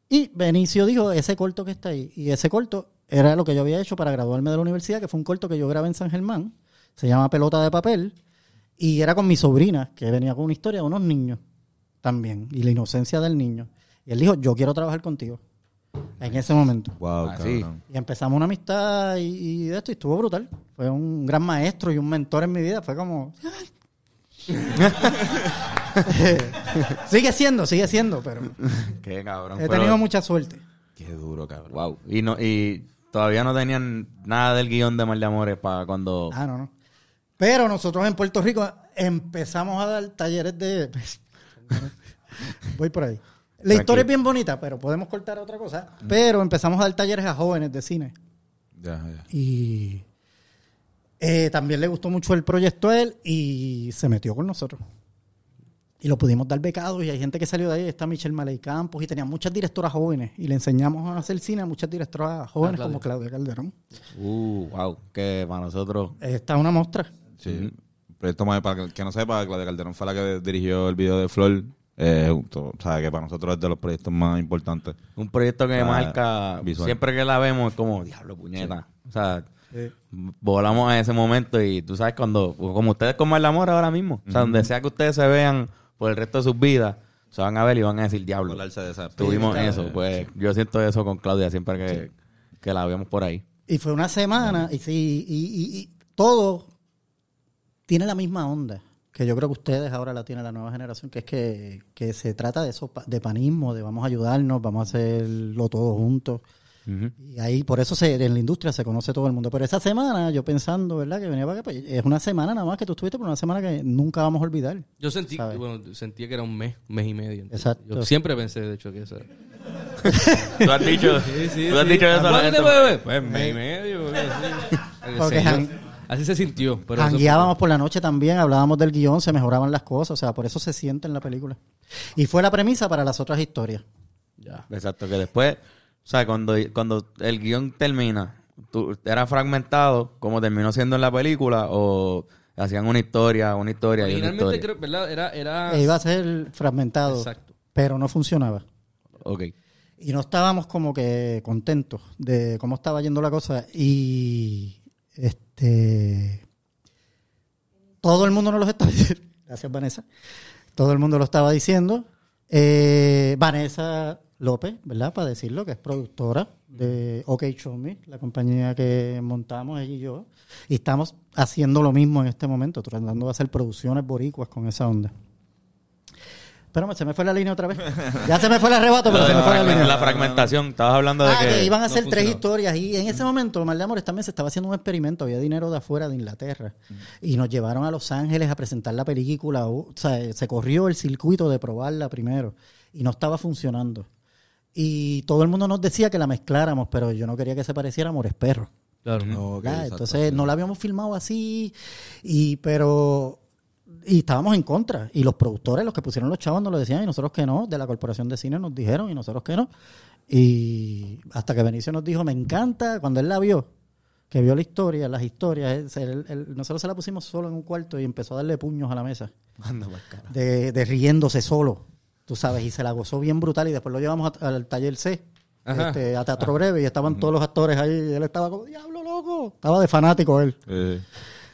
y Benicio dijo ese corto que está ahí y ese corto era lo que yo había hecho para graduarme de la universidad, que fue un corto que yo grabé en San Germán, se llama Pelota de papel y era con mi sobrina que venía con una historia de unos niños también y la inocencia del niño. Y él dijo, "Yo quiero trabajar contigo." En ese momento. Wow, Ah, sí. Y empezamos una amistad y, y de esto y estuvo brutal. Fue un gran maestro y un mentor en mi vida. Fue como... sigue siendo, sigue siendo, pero Qué cabrón. he pero- tenido mucha suerte. Qué duro, cabrón. Wow. Y, no, y todavía no tenían nada del guion de Mal de Amores para cuando... Ah, no, no. Pero nosotros en Puerto Rico empezamos a dar talleres de... Voy por ahí. La Tranquilo. historia es bien bonita, pero podemos cortar otra cosa. Pero empezamos a dar talleres a jóvenes de cine. Ya, ya. Y eh, también le gustó mucho el proyecto a él y se metió con nosotros. Y lo pudimos dar becados y hay gente que salió de ahí. Está Michelle Maley Campos y tenía muchas directoras jóvenes. Y le enseñamos a hacer cine a muchas directoras jóvenes Claudia. como Claudia Calderón. Uh, wow. Que para nosotros... Está una muestra. Sí. Proyecto más, para que, que no sepa, Claudia Calderón fue la que dirigió el video de Flor. Eh, o sea, que para nosotros es de los proyectos más importantes. Un proyecto que marca... visual. Siempre que la vemos es como, diablo, puñeta. O sea, volamos a ese momento y tú sabes cuando... Como ustedes con Mal de Amor ahora mismo. O sea, donde sea que ustedes se vean por el resto de sus vidas, se van a ver y van a decir, diablo. De esa. Tuvimos Sí, eso. Pues yo siento eso con Claudia siempre que, que la vemos por ahí. Y fue una semana y sí, y, y- y todo tiene la misma onda. Que yo creo que ustedes ahora la tiene la nueva generación, que es que, que se trata de eso, de panismo, de vamos a ayudarnos, vamos a hacerlo todos juntos. Y ahí, por eso se, en la industria se conoce todo el mundo. Pero esa semana, yo pensando, ¿verdad? Que venía para acá, pues, es una semana nada más que tú estuviste, pero una semana que nunca vamos a olvidar. Yo sentí, ¿Sabes? bueno, sentía que era un mes, un mes y medio. Exacto. Yo siempre pensé, de hecho, que eso era. Tú has dicho, tú has dicho eso. ¿Cuánto esto- tiempo bebé? Pues mes y medio. Porque Sí, así se sintió. Pero Jangueábamos por la noche también, hablábamos del guion, se mejoraban las cosas, o sea, por eso se siente en la película. Y fue la premisa para las otras historias. Ya. Exacto, que después, o sea, cuando, cuando el guion termina, tú, ¿era fragmentado como terminó siendo en la película o hacían una historia, una historia y una historia? creo, ¿verdad? Era, era... E iba a ser fragmentado, Exacto. pero no funcionaba. Ok. Y no estábamos como que contentos de cómo estaba yendo la cosa. Y este todo el mundo nos lo estaba diciendo. Gracias, Vanessa. Todo el mundo lo estaba diciendo. Eh, Vanessa López, ¿verdad? Para decirlo, que es productora de OK Show la compañía que montamos ella y yo. Y estamos haciendo lo mismo en este momento, tratando de hacer producciones boricuas con esa onda. Pero se me fue la línea otra vez. Ya se me fue el arrebato, pero se me fue la línea. la fragmentación, estabas hablando de Ah, que, que... iban a no hacer tres historias y en ese momento Mal de Amores también se estaba haciendo un experimento, había dinero de afuera de Inglaterra y nos llevaron a Los Ángeles a presentar la película, o sea, se corrió el circuito de probarla primero y no estaba funcionando. Y todo el mundo nos decía que la mezcláramos, pero yo no quería que se pareciera a Amores Perros. Claro. ¿verdad? exacto, Entonces no la habíamos filmado así, y pero y estábamos en contra. Y los productores, los que pusieron los chavos, nos lo decían, y nosotros que no, de la corporación de cine nos dijeron, y nosotros que no. Y hasta que Benicio nos dijo, me encanta, cuando él la vio, que vio la historia, las historias, él- él- él- nosotros se la pusimos solo en un cuarto y empezó a darle puños a la mesa, Anda de, de riéndose solo, tú sabes, y se la gozó bien brutal, y después lo llevamos a- al taller C. Ajá. este, a Teatro Breve y estaban todos los actores ahí y él estaba como, diablo loco, estaba de fanático él. Eh,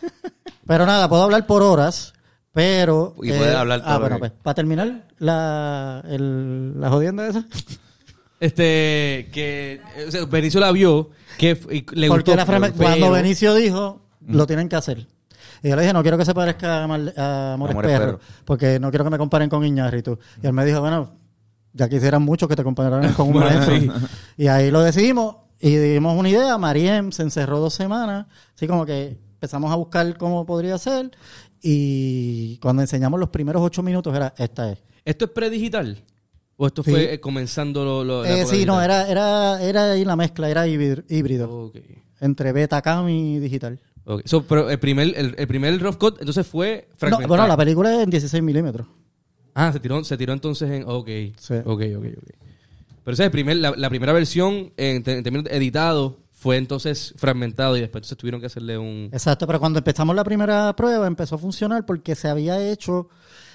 Pero nada, puedo hablar por horas, pero... Y puedes hablar todo Ah, bueno, pues, para terminar la, el, la jodienda esa. Este, que eh, o sea, Benicio la vio, que y le Porque gustó. la frame- pero- cuando Benicio dijo, lo tienen que hacer. Y yo le dije, no quiero que se parezca a, Mal- a Amores Amores Perro, Perro. porque no quiero que me comparen con Iñárritu. Y él me dijo, bueno, ya quisieran mucho que te compararan con un maestro. y ahí lo decidimos y dimos una idea. Mariem se encerró dos semanas, así como que empezamos a buscar cómo podría ser. Y cuando enseñamos los primeros ocho minutos era, esta es. ¿Esto es predigital? ¿O esto fue eh, comenzando lo, Eh, sí, no, era, era, era ahí la mezcla, era híbrido, híbrido Ok. entre Betacam y digital. Ok. So, pero el primer, el, el primer rough cut, entonces fue No, bueno, la película es en 16 milímetros. Ah, se tiró, se tiró entonces en... Ok. Sí. Ok, ok, ok. Pero ese es el primer, la, la primera versión en, en términos editado fue entonces fragmentado y después entonces tuvieron que hacerle un... Exacto, pero cuando empezamos la primera prueba empezó a funcionar porque se había hecho,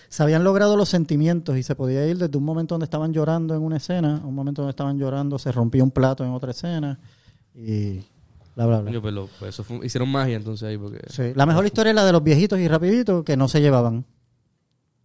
se habían logrado los sentimientos y se podía ir desde un momento donde estaban llorando en una escena a un momento donde estaban llorando, se rompía un plato en otra escena y bla, bla, bla. Lo- pues eso fue- hicieron magia entonces ahí porque... Sí, La mejor historia es la de los viejitos y rapiditos que no se llevaban.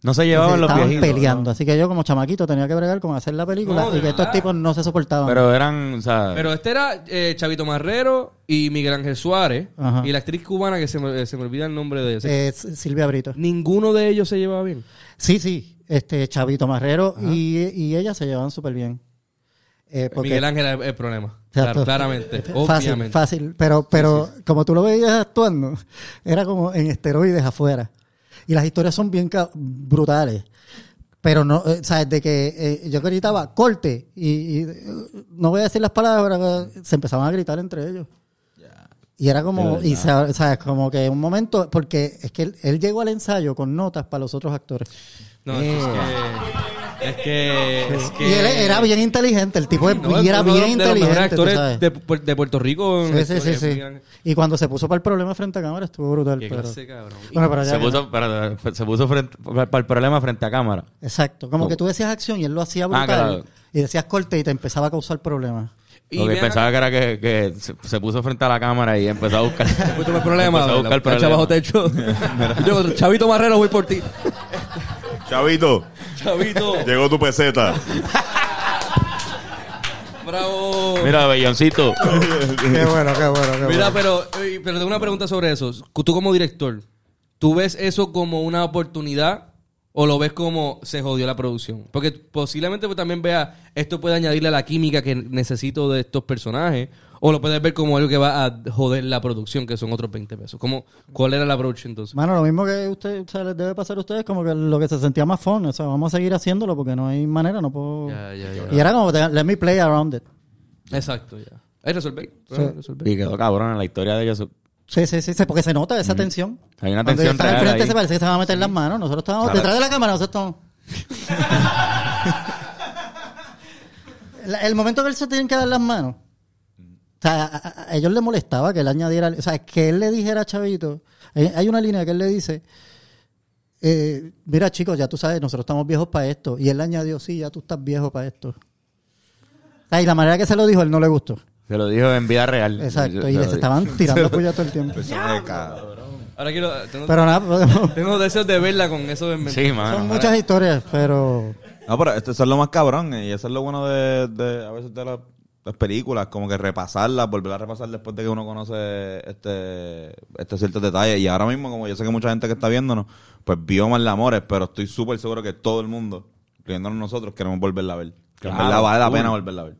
No se llevaban Se los estaban viejitos. peleando. Así que yo como chamaquito tenía que bregar con hacer la película No, y que estos tipos no se soportaban. Pero eran, o sea... Pero este era eh, Chavito Marrero y Miguel Ángel Suárez Ajá. y la actriz cubana que se me, se me olvida el nombre de ella. Eh, Silvia Brito. Ninguno de ellos se llevaba bien. Sí, sí. Este Chavito Marrero y, y ella se llevaban súper bien. Eh, porque- Miguel Ángel es el problema. Exacto. Claramente. Fácil, obviamente. fácil. Pero, pero como tú lo veías actuando, era como en esteroides afuera. Y las historias son bien brutales. Pero no, eh, sabes, de que eh, yo gritaba corte y, y, eh, no voy a decir las palabras, eh, se empezaban a gritar entre ellos. Y era como, y sa- sabes, como que un momento, porque es que él, él llegó al ensayo con notas para los otros actores. No, es que... Es que... Es que Y él era bien inteligente, el tipo No, y era uno de los- bien de los inteligente. tú actores sabes. de, Pu- de Puerto Rico. Sí, sí, sí. Y cuando se puso para el problema frente a cámara estuvo brutal. Qué pero- clase, cabrón. Bueno, pero ya se puso, no. se puso frente, para el problema frente a cámara. Exacto. Como que tú decías acción y él lo hacía brutal. claro. Y decías corte y te empezaba a causar problemas. Y Porque ven pensaba que era que, que se, se puso frente a la cámara y empezó a buscar. Pues tuve problema. empezó a buscar la plancha problemas. bajo techo. Yo, Chavito Marrero, voy por ti. Chavito, Chavito. llegó tu peseta. Bravo. Mira, belloncito. qué bueno, qué bueno, qué Mira, pero, eh, pero tengo una pregunta sobre eso. Tú como director, ¿tú ves eso como una oportunidad o lo ves como se jodió la producción? Porque posiblemente pues, también vea, esto puede añadirle a la química que necesito de estos personajes, o lo puedes ver como algo que va a joder la producción, que son otros 20 pesos. ¿Cómo, ¿Cuál era la approach entonces? Mano, lo mismo que usted, o sea, les debe pasar a ustedes, como que lo que se sentía más fun. O sea, vamos a seguir haciéndolo porque no hay manera, no puedo. Ya, ya, ya. Y era como, let me play around it. Exacto, ya. Ahí resolver. Sí. resolver. Y quedó cabrón en la historia de ellos. Sí, sí, sí, porque se nota esa tensión. Hay una Cuando tensión están al real frente ahí. se parece que se van a meter las manos. Nosotros estábamos Claro. detrás de la cámara, nosotros estamos. El momento que él se tienen que dar las manos. O sea, a, ellos les molestaba que él añadiera, o sea, que él le dijera a Chavito, hay, hay una línea que él le dice, eh, mira chicos, ya tú sabes, nosotros estamos viejos para esto. Y él le añadió, sí, ya tú estás viejo para esto. O sea, y la manera que se lo dijo, él no le gustó. Se lo dijo en vida real. Exacto, Se y les estaban tirando puya todo el tiempo. Cabrón. Ahora quiero... Tengo, Pero nada, podemos- tengo deseos de verla con eso en mente. Sí, mano. son muchas historias, pero... No, pero este, eso es lo más cabrón. eh, Y eso es lo bueno de, de a veces de las, las películas, como que repasarlas, volver a repasar después de que uno conoce este, estos ciertos detalles. Y ahora mismo, como yo sé que mucha gente que está viéndonos, pues vio Mal de Amores, pero estoy súper seguro que todo el mundo, incluyéndonos nosotros, queremos volverla a ver. Que en Claro, verdad vale la pena volverla a ver.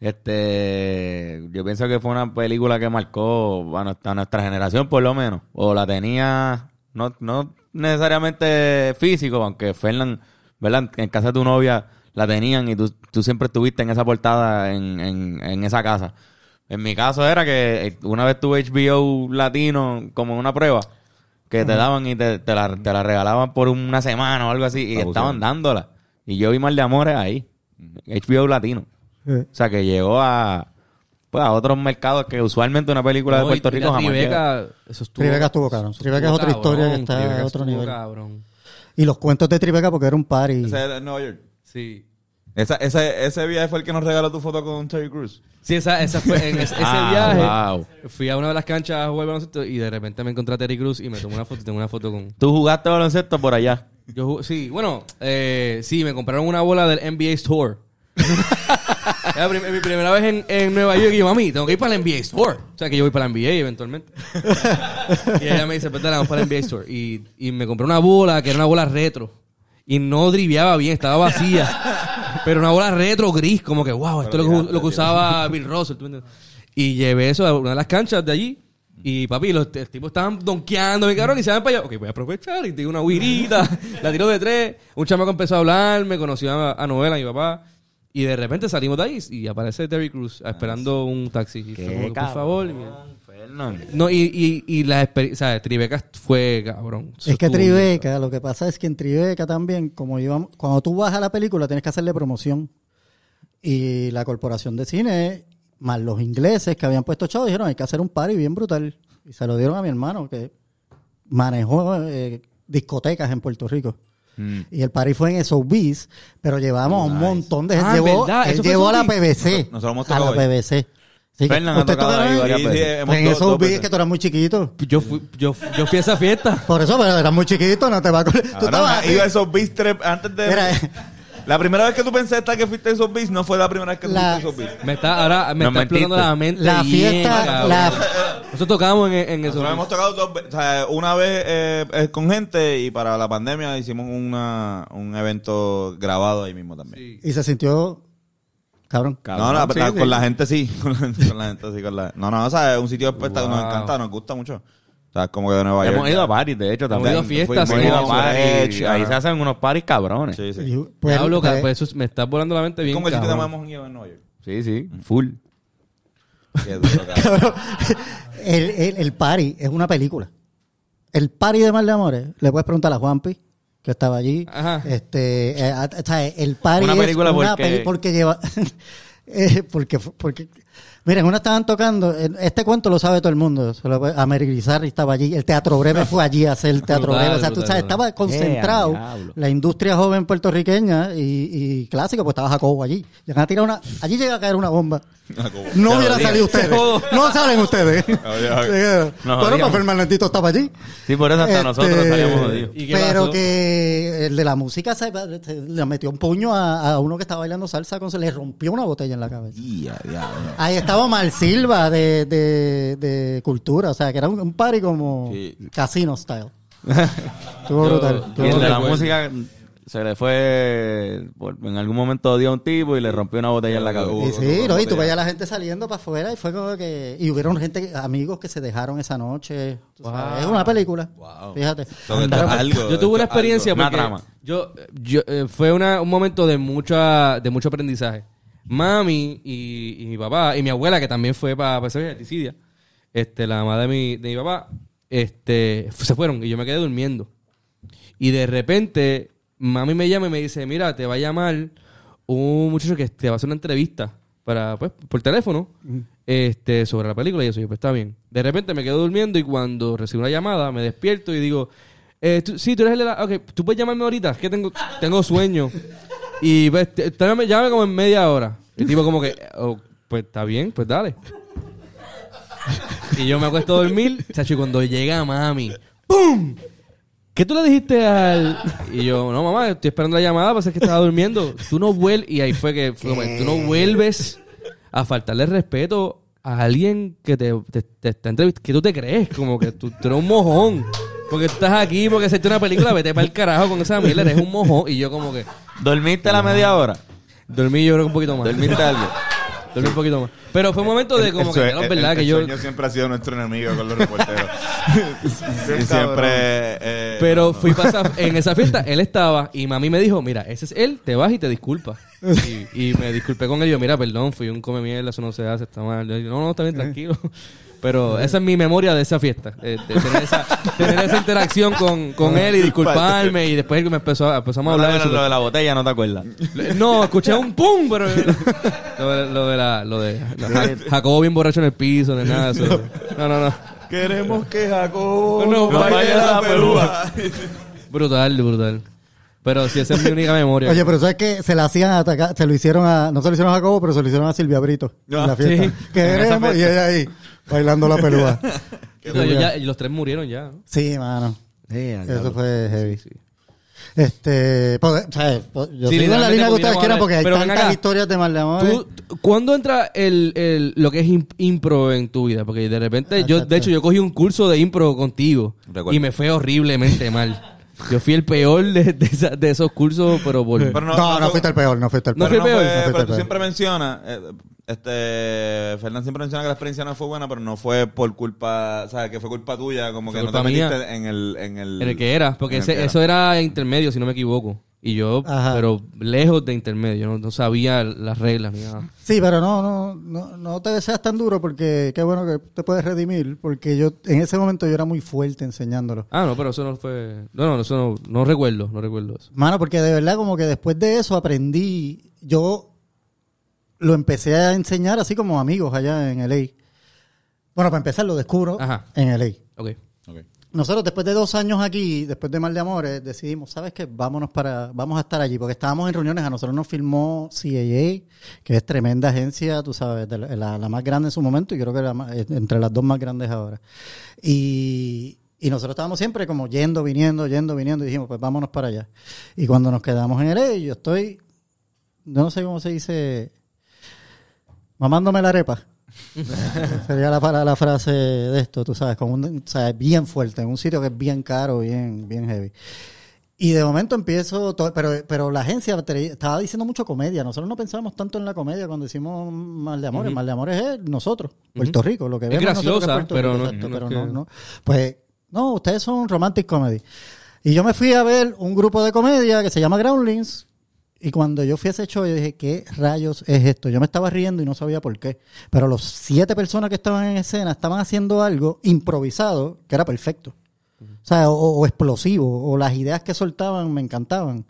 Este, yo pienso que fue una película que marcó a nuestra, a nuestra generación, por lo menos. O la tenía, no, no necesariamente físico, aunque Fernan, ¿verdad? En casa de tu novia la tenían y tú, tú siempre estuviste en esa portada en, en, en esa casa. En mi caso era que eh, una vez tuve HBO latino como una prueba que te daban y te, te la, te la regalaban por una semana o algo así y estaban dándola. Y yo vi Mal de Amores ahí. HBO latino. O sea, que llegó a, pues, a otros mercados que usualmente una película de No, y- Puerto y Rico la jamás. Tribeca, eso estuvo... Tribeca estuvo cabrón. eso Tribeca es otra historia que está a otro nivel. cabrón. Y los cuentos de Tribeca porque era un party. Ese era en Nueva York. Sí. Esa, ese, ese viaje fue el que nos regaló tu foto con Terry Cruz. Sí, esa, esa fue en ese, ese Ah, viaje. wow. Fui a una de las canchas a jugar baloncesto y de repente me encontré a Terry Cruz y me tomé una foto y tengo una foto con... Tú jugaste baloncesto por allá. Yo sí, bueno, eh, sí, me compraron una bola del NBA Store. Era prim- mi primera vez en, en Nueva York y yo, mami, tengo que ir para el NBA Store. O sea, que yo voy para la NBA eventualmente. y ella me dice, pues dale, vamos para el NBA Store. Y, y me compré una bola que era una bola retro. Y no driviaba bien, estaba vacía. Pero una bola retro gris, como que, wow, esto es lo que, lo que usaba Bill Russell. ¿tú me entiendes? Y llevé eso a una de las canchas de allí. Y papi, los t- tipos estaban donkeando, mi cabrón, y se van para allá. Ok, voy a aprovechar y tengo una guirita, la tiro de tres. Un chamaco empezó a hablar, me conoció a, a Novela, mi papá. Y de repente salimos de ahí y aparece Terry Cruz esperando un taxi. Y fue como que, por favor. mira. No, y, y, y la experiencia, ¿sabes? Tribeca fue cabrón. Eso Es que Tribeca, lo que pasa es que en Tribeca también, como íbamos, cuando tú vas a la película tienes que hacerle promoción. Y la corporación de cine, más los ingleses que habían puesto chavos, dijeron hay que hacer un party bien brutal. Y se lo dieron a mi hermano que manejó eh, discotecas en Puerto Rico. Mm. Y el party fue en SOBs, pero llevamos a un montón de gente. Ah, llevó, ¿verdad? él ¿Eso fue llevó a la? PBC. Nosotros hemos a la tocado ahí. PBC. Sí, Fernan ha ¿usted tocado tocaron ahí Sí, en dos- dos SOBs veces. es que tú eras muy chiquito. Yo fui, yo, yo fui a esa fiesta. Por eso, pero eras muy chiquito, no te va a... Tú estabas iba a esos beats antes de... Mira, La primera vez que tú pensaste que fuiste a esos beats no fue la primera vez que tú La- fuiste a esos beats. Me está, ahora me No está explotando la mente. La bien, fiesta, cabrón. la- Nosotros tocamos en, en eso. Nosotros hemos tocado dos veces, o sea, una vez eh, eh, con gente y para la pandemia hicimos una, un evento grabado ahí mismo también. Y se sintió... Cabrón. no, la- sí, la- sí. con la gente sí, con la gente, con la gente sí, con la- No, no, o sea, es un sitio espectacular, nos Wow. encanta, nos gusta mucho. O sea, como que de Nueva York. Hemos ido a paris, de hecho, Hemos también. ido a fiestas, Hemos sí, ido a Edge, Ahí se hacen unos paris cabrones. Sí, sí. Y, pues, Diablo, pues, pues eso me está volando la mente bien. como el sitio más hemos ido en Nueva York. Sí, sí, full. Qué duro, cabrón. el, el, el party es una película. El party de Mal de Amores, le puedes preguntar a Juanpi, que estaba allí. Ajá. Este, eh, a- o sea, el party Una película es una porque- peli- porque lleva... eh, porque, porque... Miren, una estaban tocando, eh, este cuento lo sabe todo el mundo, puede- Amerigrizar estaba allí, el Teatro Breve fue allí a hacer el Teatro Breve, o sea, tú sabes, estaba concentrado Yeah, diablo. la industria joven puertorriqueña y, y clásico, pues estaba Jacobo allí. Llegan a tirar una, allí llega a caer una bomba. No hubiera salido ustedes. No salen ustedes. No, bueno, pues Fernandito estaba allí. Sí, por eso hasta Este, nosotros salíamos jodidos. ¿Y qué Pero pasó? que el de la música se, se- le metió un puño a, a uno que estaba bailando salsa, con, se le rompió una botella en la cabeza. Ahí estaba Mar Silva de, de, de cultura, o sea, que era un, un party como Sí. casino style. Estuvo brutal. yo estuvo Y el de la música se le fue. en algún momento dio a un tipo y le rompió una botella en la Y cabeza. sí, no, y tú veías a la gente saliendo para afuera y fue como que... Y hubieron gente, amigos que se dejaron esa noche. Es una película. Wow. Fíjate. Algo, Yo tuve una experiencia Una porque trama. yo, yo eh, fue una, un momento de mucha, de mucho aprendizaje. Mami y, y mi papá y mi abuela que también fue para esa gesticidia, este, la mamá de mi, de mi papá, este, se fueron y yo me quedé durmiendo. Y de repente mami me llama y me dice, mira, te va a llamar un muchacho que te va a hacer una entrevista para, pues, por teléfono, este, sobre la película y eso. Y yo, pues está bien. De repente me quedo durmiendo y cuando recibo una llamada me despierto y digo, eh, tú- sí, tú eres el de la... Ok, tú puedes llamarme ahorita, es que tengo, tengo sueño. Y pues, te- llámame, como en media hora. El tipo como que, oh, pues está bien, pues dale. y yo me acuesto a dormir, chacho, y cuando llega mami, ¡pum! ¿Qué tú le dijiste al...? Y yo, no, mamá, estoy esperando la llamada, pasa que estaba durmiendo. Tú no vuelves... Y ahí fue que... fue como, tú no vuelves a faltarle respeto a alguien que te, te, te está entrevistando. ¿Qué tú te crees? Como que tú, tú eres un mojón. Porque tú estás aquí porque hiciste una película, vete para el carajo con esa mierda, eres un mojón. Y yo como que... ¿Dormiste la media hora? Dormí yo creo que un poquito más. ¿Dormiste algo? Dormí un poquito más. Pero fue un momento de como El que, no, el- verdad, el que yo... sueño siempre ha sido nuestro enemigo con los reporteros. y siempre eh, Pero fui para en esa fiesta, él estaba y mami me dijo, mira, ese es él, te vas y te disculpas. Y, y me disculpé con él y yo, mira, perdón, fui un come mierda, eso no se hace, está mal. Yo, no, no, está bien, tranquilo. Pero esa es mi memoria de esa fiesta. eh, de tener, esa, tener esa interacción con, con él y disculparme. Y después me empezó, empezamos a hablar de, de su- lo de la botella, ¿no te acuerdas? No, escuché un pum, pero lo de, lo de la, lo de Ja- Jacobo bien borracho en el piso, no nada de eso. No, no, no. Queremos que Jacobo No, vaya baile la pelúa. Brutal, brutal. Pero sí, esa es mi única memoria. Oye, pero sabes que se la hacían atacar, se lo hicieron a, no se lo hicieron a Jacobo, pero se lo hicieron a Silvia Brito en Ah, la fiesta. sí. Queremos, y ella ahí, bailando la pelúa. No, ya- los tres murieron ya. ¿no? Sí, mano. Sí, Eso fue heavy. Este, pues, sea, pues, yo Sí, sigo en la línea que ustedes quieran porque hay tantas acá. historias de mal de amor. ¿Tú, tú- ¿Cuándo entra el, el- lo que es im- impro en tu vida? Porque de repente, yo, de hecho, yo cogí un curso de impro contigo Recuerdo. y me fue horriblemente mal. Yo fui el peor de, de esa- de esos cursos, pero por... Pero no, no, fuiste el peor, no fuiste el No peor. fui Pero, peor. fue- No pero el tú siempre mencionas, eh, este, Fernán siempre menciona que la experiencia no fue buena, pero no fue por culpa, o sea, que fue culpa tuya, como Fue que no te culpa mía. metiste en el, en el, En el que era, porque ese- que era. eso era intermedio, si no me equivoco. Y yo, Ajá. pero lejos de intermedio, no, no sabía las reglas ni nada. Sí, pero no, no, no, no te seas tan duro porque qué bueno que te puedes redimir, porque yo en ese momento yo era muy fuerte enseñándolo. Ah, no, pero eso no fue... No, no, eso no, no recuerdo, no recuerdo eso. Mano, porque de verdad como que después de eso aprendí, yo lo empecé a enseñar así como amigos allá en LA. Bueno, para empezar lo descubro Ajá. en LA. Ok. Ok. Nosotros después de dos años aquí, después de Mal de Amores, decidimos, ¿sabes qué? Vámonos para, vamos a estar allí, porque estábamos en reuniones, a nosotros nos filmó CAA, que es tremenda agencia, tú sabes, de la, la- más grande en su momento y creo que la eh, entre las dos más grandes ahora. Y, y nosotros estábamos siempre como yendo, viniendo, yendo, viniendo, y dijimos, pues vámonos para allá. Y cuando nos quedamos en LA, yo estoy, no sé cómo se dice, mamándome la arepa. Sería la, frase de esto, tú sabes, con un, o sea, bien fuerte, en un sitio que es bien caro, bien, bien heavy. Y de momento empiezo, todo- pero, pero la agencia estaba diciendo mucho comedia. Nosotros no pensábamos tanto en la comedia cuando hicimos Mal de Amores. Mal de Amores es nosotros, Puerto Rico, lo que Es vemos nosotros graciosa, Puerto pero Rico, no- exacto, no pero es no, que- no. Pues, no, ustedes son romantic comedy. Y yo me fui a ver un grupo de comedia que se llama Groundlings. Y cuando yo fui a ese show, yo dije, ¿qué rayos es esto? Yo me estaba riendo y no sabía por qué. Pero los siete personas que estaban en escena estaban haciendo algo improvisado que era perfecto. O sea, o, o explosivo, o las ideas que soltaban me encantaban.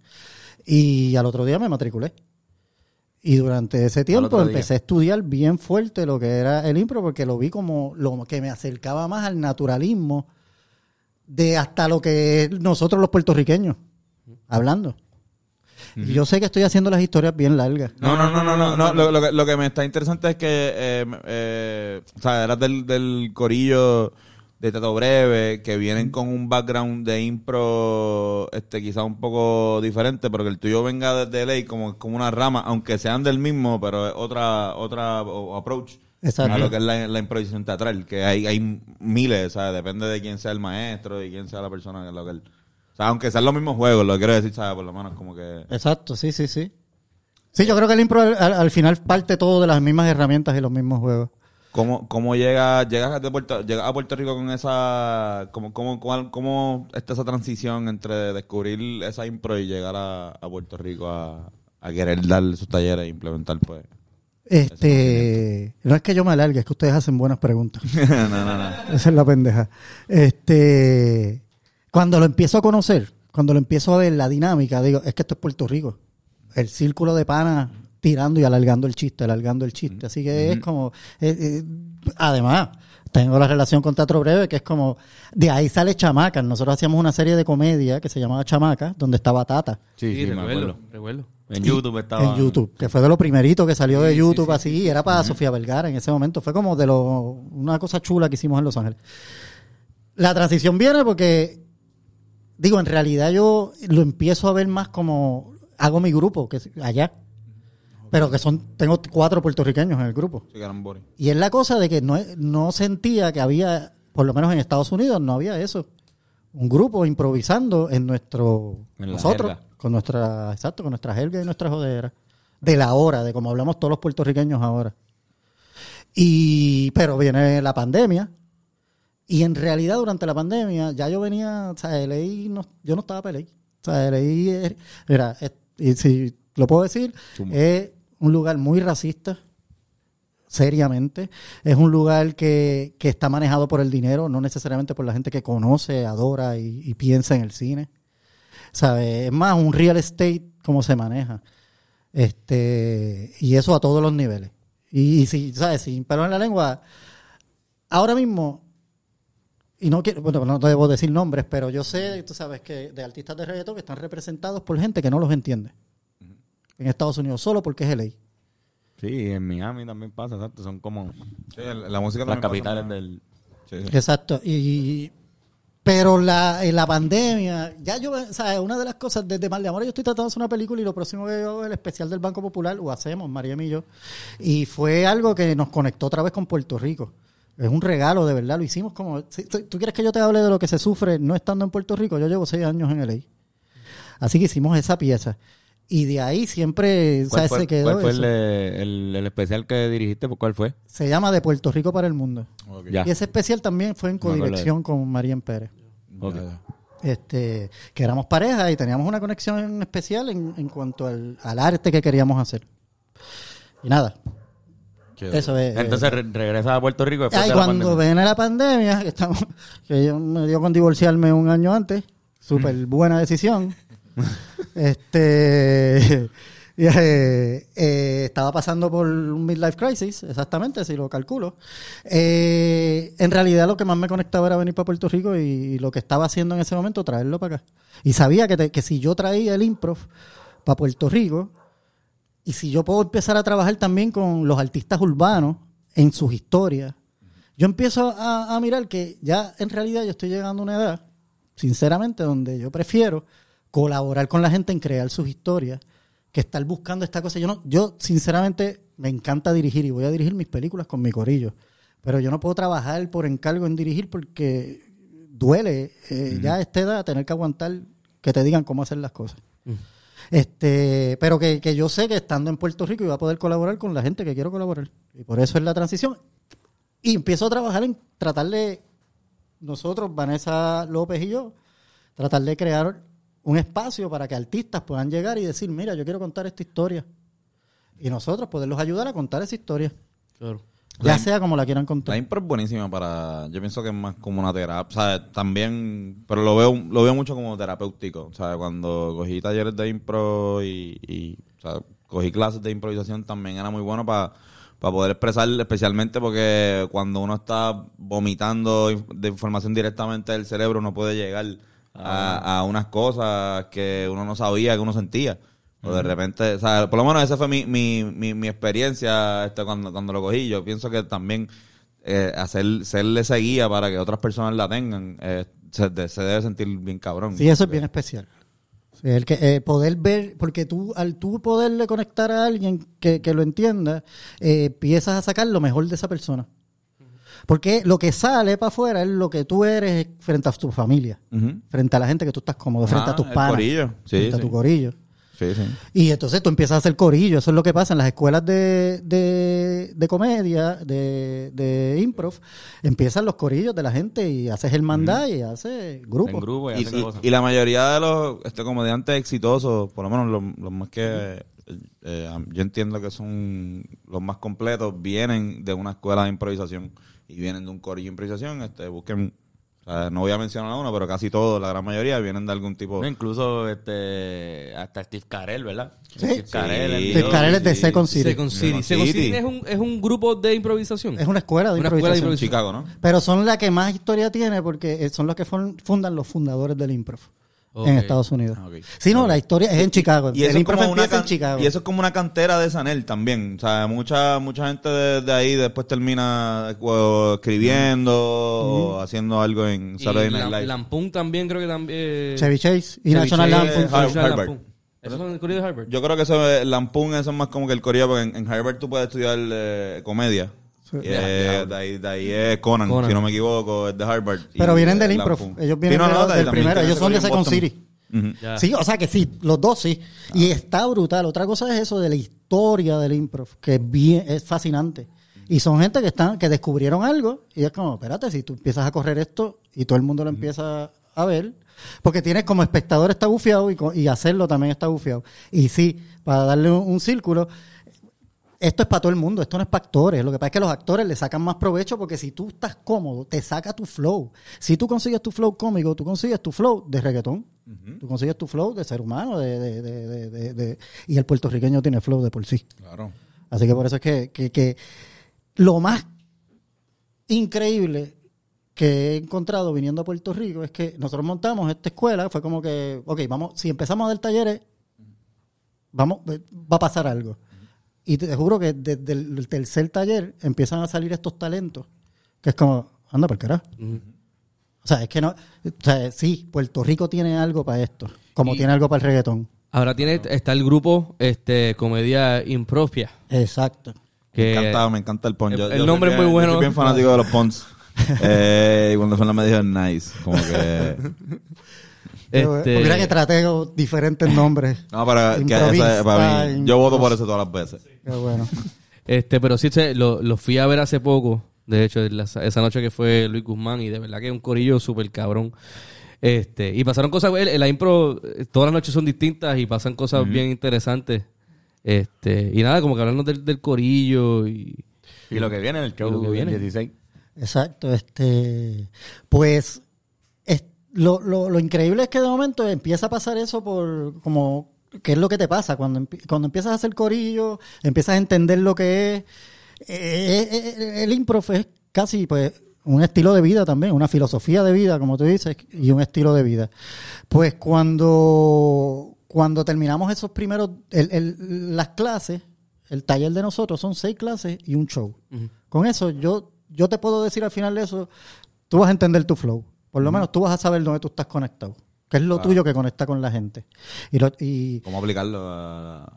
Y al otro día me matriculé. Y durante ese tiempo empecé a estudiar bien fuerte lo que era el impro, porque lo vi como lo que me acercaba más al naturalismo de hasta lo que nosotros los puertorriqueños, hablando. Yo sé que estoy haciendo las historias bien largas. No, no, no, no, no, no. Lo, lo que, lo que me está interesante es que, eh, eh, o sea, eras del, del corillo de Tato Breve, que vienen con un background de impro, este, quizá un poco diferente, pero que el tuyo venga desde ley como, como una rama, aunque sean del mismo, pero es otra, otra approach. Exacto. A lo que es la, la improvisación teatral, que hay, hay miles, o sea, depende de quién sea el maestro y quién sea la persona que es lo que él. Sea, aunque sean los mismos juegos, lo que quiero decir, ¿sabes? Por lo menos como que. Exacto, sí, sí, sí. Sí, yo creo que el impro al, al- al final parte todo de las mismas herramientas y los mismos juegos. ¿Cómo, cómo llega, llegas, de Puerto, llegas a Puerto Rico con esa, cómo, cómo, cuál- cómo está esa transición entre descubrir esa impro y llegar a, a Puerto Rico a, a querer dar sus talleres e implementar, pues? Este, no es que yo me alargue, es que ustedes hacen buenas preguntas. no, no, no. Esa es la pendeja. Este, cuando lo empiezo a conocer, cuando lo empiezo a ver la dinámica, digo, es que esto es Puerto Rico. El círculo de panas tirando y alargando el chiste, alargando el chiste. Así que es como, eh, eh, además, tengo la relación con Teatro Breve, que es como, de ahí sale Chamacas. Nosotros hacíamos una serie de comedia que se llamaba Chamacas, donde estaba Tata. Sí, sí, me recuerdo, recuerdo. En YouTube estaba. En YouTube, que fue de lo primerito que salió de YouTube así, y era para Sofía Vergara en ese momento. Fue como de lo, una cosa chula que hicimos en Los Ángeles. La transición viene porque, digo, en realidad yo lo empiezo a ver más como hago mi grupo, que es allá. Pero que son, tengo cuatro puertorriqueños en el grupo. Sí. Y es la cosa de que no, no sentía que había, por lo menos en Estados Unidos, no había eso. Un grupo improvisando en nuestro, En nosotros, jerga. con nuestra, exacto, con nuestra jerga y nuestra jodera. De la hora, de como hablamos todos los puertorriqueños ahora. Y, pero viene la pandemia Y en realidad durante la pandemia ya yo venía, o sea, LA, no, yo no estaba para LA. O sea, mira, es- y si lo puedo decir, es un lugar muy racista, seriamente. Es un lugar que, que está manejado por el dinero, no necesariamente por la gente que conoce, adora y, y piensa en el cine. ¿Sabe? Es más un real estate como se maneja. Este, y eso a todos los niveles. Y, y si, ¿sabes? Sin pelo en la lengua, ahora mismo, y no quiero, bueno, no debo decir nombres, pero yo sé, tú sabes, que de artistas de reggaetón que están representados por gente que no los entiende. En Estados Unidos, solo porque es LA. Sí, en Miami también pasa, exacto. Son como Sí, la música las pasa capitales más. del... Sí, sí. Exacto. Y, pero la, en la pandemia, ya yo, o sea, una de las cosas, desde Mal de Amor, yo estoy tratando de hacer una película y lo próximo que yo es el especial del Banco Popular, o hacemos, María y yo. Y fue algo que nos conectó otra vez con Puerto Rico. Es un regalo, de verdad, lo hicimos como... si- ¿Tú quieres que yo te hable de lo que se sufre no estando en Puerto Rico? Yo llevo seis años en LA. Así que hicimos esa pieza. Y de ahí siempre, ¿Cuál Se quedó cuál fue eso. el, el- el especial que dirigiste? ¿Por ¿Cuál fue? Se llama De Puerto Rico para el Mundo. Y ese especial también fue en codirección con María Pérez. Ok. este, que éramos pareja y teníamos una conexión especial en, en cuanto al, al arte que queríamos hacer. Y nada, eso es. Entonces re- regresas a Puerto Rico después Ay, de la cuando pandemia. viene la pandemia, que, estamos, que yo me dio con divorciarme un año antes, súper buena decisión. este y, eh, eh, estaba pasando por un midlife crisis, exactamente, si lo calculo. Eh, en realidad lo que más me conectaba era venir para Puerto Rico y, lo que estaba haciendo en ese momento traerlo para acá. Y sabía que, te- que si yo traía el improv para Puerto Rico, y si yo puedo empezar a trabajar también con los artistas urbanos en sus historias, yo empiezo a, a mirar que ya en realidad yo estoy llegando a una edad, sinceramente, donde yo prefiero colaborar con la gente en crear sus historias que estar buscando esta cosa. Yo no, yo sinceramente me encanta dirigir y voy a dirigir mis películas con mi corillo, pero yo no puedo trabajar por encargo en dirigir porque duele eh, ya a esta edad tener que aguantar que te digan cómo hacer las cosas. Este, pero que, que yo sé que estando en Puerto Rico iba a poder colaborar con la gente que quiero colaborar. Y por eso es la transición. Y empiezo a trabajar en tratar de, nosotros, Vanessa López y yo, tratar de crear un espacio para que artistas puedan llegar y decir, mira, yo quiero contar esta historia. Y nosotros poderlos ayudar a contar esa historia. Claro. Ya La- sea como la quieran La contar. impro es buenísima para. Yo pienso que es más como una terapia. O sea, también. Pero lo veo, lo veo mucho como terapéutico. O sea, cuando cogí talleres de impro y. y, o sea, cogí clases de improvisación también era muy bueno para poder expresar, especialmente porque cuando uno está vomitando de información directamente del cerebro, no puede llegar a, a unas cosas que uno no sabía, que uno sentía. O de repente, o sea, por lo menos esa fue mi, mi, mi, mi experiencia este, cuando, cuando lo cogí. Yo pienso que también eh, hacer, serle esa guía para que otras personas la tengan, eh, se, de- se debe sentir bien cabrón. Sí, eso es bien especial. Sí, el que eh, poder ver, porque tú, al tú poderle conectar a alguien que, que lo entienda, eh, empiezas a sacar lo mejor de esa persona. Porque lo que sale para afuera es lo que tú eres frente a tu familia, frente a la gente que tú estás cómodo, frente Ah, a tus panas, corillo. Sí, frente a tu corillo. Sí, sí. Y entonces tú empiezas a hacer corillo, eso es lo que pasa en las escuelas de, de, de comedia, de, de improv, empiezan los corillos de la gente y haces hermandad y haces grupo. En grupo y, Y, hacen y- cosas. y la mayoría de los este, comediantes exitosos, por lo menos los, los más que eh, yo entiendo que son los más completos, vienen de una escuela de improvisación y vienen de un corillo de improvisación. Este, busquen, sea, no voy a mencionar a uno, pero casi todos, la gran mayoría, vienen de algún tipo No, incluso este, hasta Steve Carell, ¿verdad? Sí. Steve Carell. Sí. Steve. Carell es de sí. Second City. Second City. Second Second City. Es un, es un grupo de improvisación. Es una escuela de Una escuela de improvisación. Chicago, ¿no? Pero son la que más historia tiene porque eh, son los que fun- fundan los fundadores del improv En Estados Unidos. Ah, ok. Sí, no, la historia es en Chicago. Y eso, es una en Chicago. y eso es como una cantera de Sanel también. O sea, mucha mucha gente de, de ahí después termina o escribiendo o haciendo algo en Y Saturday Night Live. Lampoon también creo que también... Chevy Chase y Chevy National Chase, Lampoon. ¿Esos son el corrido de Harvard? Yo creo que eso, Lampoon, eso es más como que el corillo, porque en, en Harvard tú puedes estudiar eh, comedia. Sí. Eh, de, ahí, de ahí es Conan, Conan. si no me equivoco, es de Harvard. Pero Y, vienen del improv. Ellos vienen Sí, no, de- no, de- del también primero. Ellos son de Second Boston. City. Sí, o sea que sí, los dos sí. Y está brutal. Otra cosa es eso de la historia del improv, que es bien, es fascinante. Y son gente que están, que descubrieron algo y es como, espérate, si tú empiezas a correr esto y todo el mundo lo empieza a ver, porque tienes como espectador está bufiado y, hacerlo también está bufiado. Y sí, para darle un, un círculo, esto es para todo el mundo, esto no es para actores. Lo que pasa es que los actores le sacan más provecho porque si tú estás cómodo, te saca tu flow. Si tú consigues tu flow cómico, tú consigues tu flow de reggaetón. Tú consigues tu flow de ser humano. De, de- de- de- de- de- y el puertorriqueño tiene flow de por sí. Claro. Así que por eso es que, que- que lo más increíble que he encontrado viniendo a Puerto Rico es que nosotros montamos esta escuela, fue como que, ok, vamos, si empezamos a dar talleres, vamos, va a pasar algo. Y te juro que desde el tercer taller empiezan a salir estos talentos, que es como, anda por carajo. O sea, es que no, o sea, sí, Puerto Rico tiene algo para esto, como Y- tiene algo para el reggaetón. Ahora tiene, está el grupo este comedia impropia. Exacto. Que Me encanta, me encanta el pon. el- Yo- el yo soy nombre es bien- muy bueno. Yo soy bien fanático de los pons. eh, y cuando Fernando me dijo nice, como que... este, Mira que traté diferentes nombres. No, para, que Improvisa, esa- para mí, yo voto por eso todas las veces. Qué bueno. Este, pero sí, se- lo, lo fui a ver hace poco. De hecho, la- esa noche que fue Luis Guzmán y de verdad que es un corillo súper cabrón. Este, y pasaron cosas, el- la impro, eh, todas las noches son distintas y pasan cosas bien interesantes. Este, y nada, como que hablando del, del corillo y... Y lo que viene en el show Y lo que viene. del 16. Exacto. Este, pues es- lo, lo, lo increíble es que de momento empieza a pasar eso por como qué es lo que te pasa cuando cuando empiezas a hacer corillo, empiezas a entender lo que es eh, eh, eh, el impro es casi pues un estilo de vida también, una filosofía de vida, como tú dices, y un estilo de vida. Pues cuando cuando terminamos esos primeros el- el- las clases, el taller de nosotros son seis clases y un show. Con eso yo yo te puedo decir al final de eso, tú vas a entender tu flow. Por lo menos tú vas a saber dónde tú estás conectado. Que es lo tuyo que conecta con la gente. Y, lo- y ¿Cómo aplicarlo a...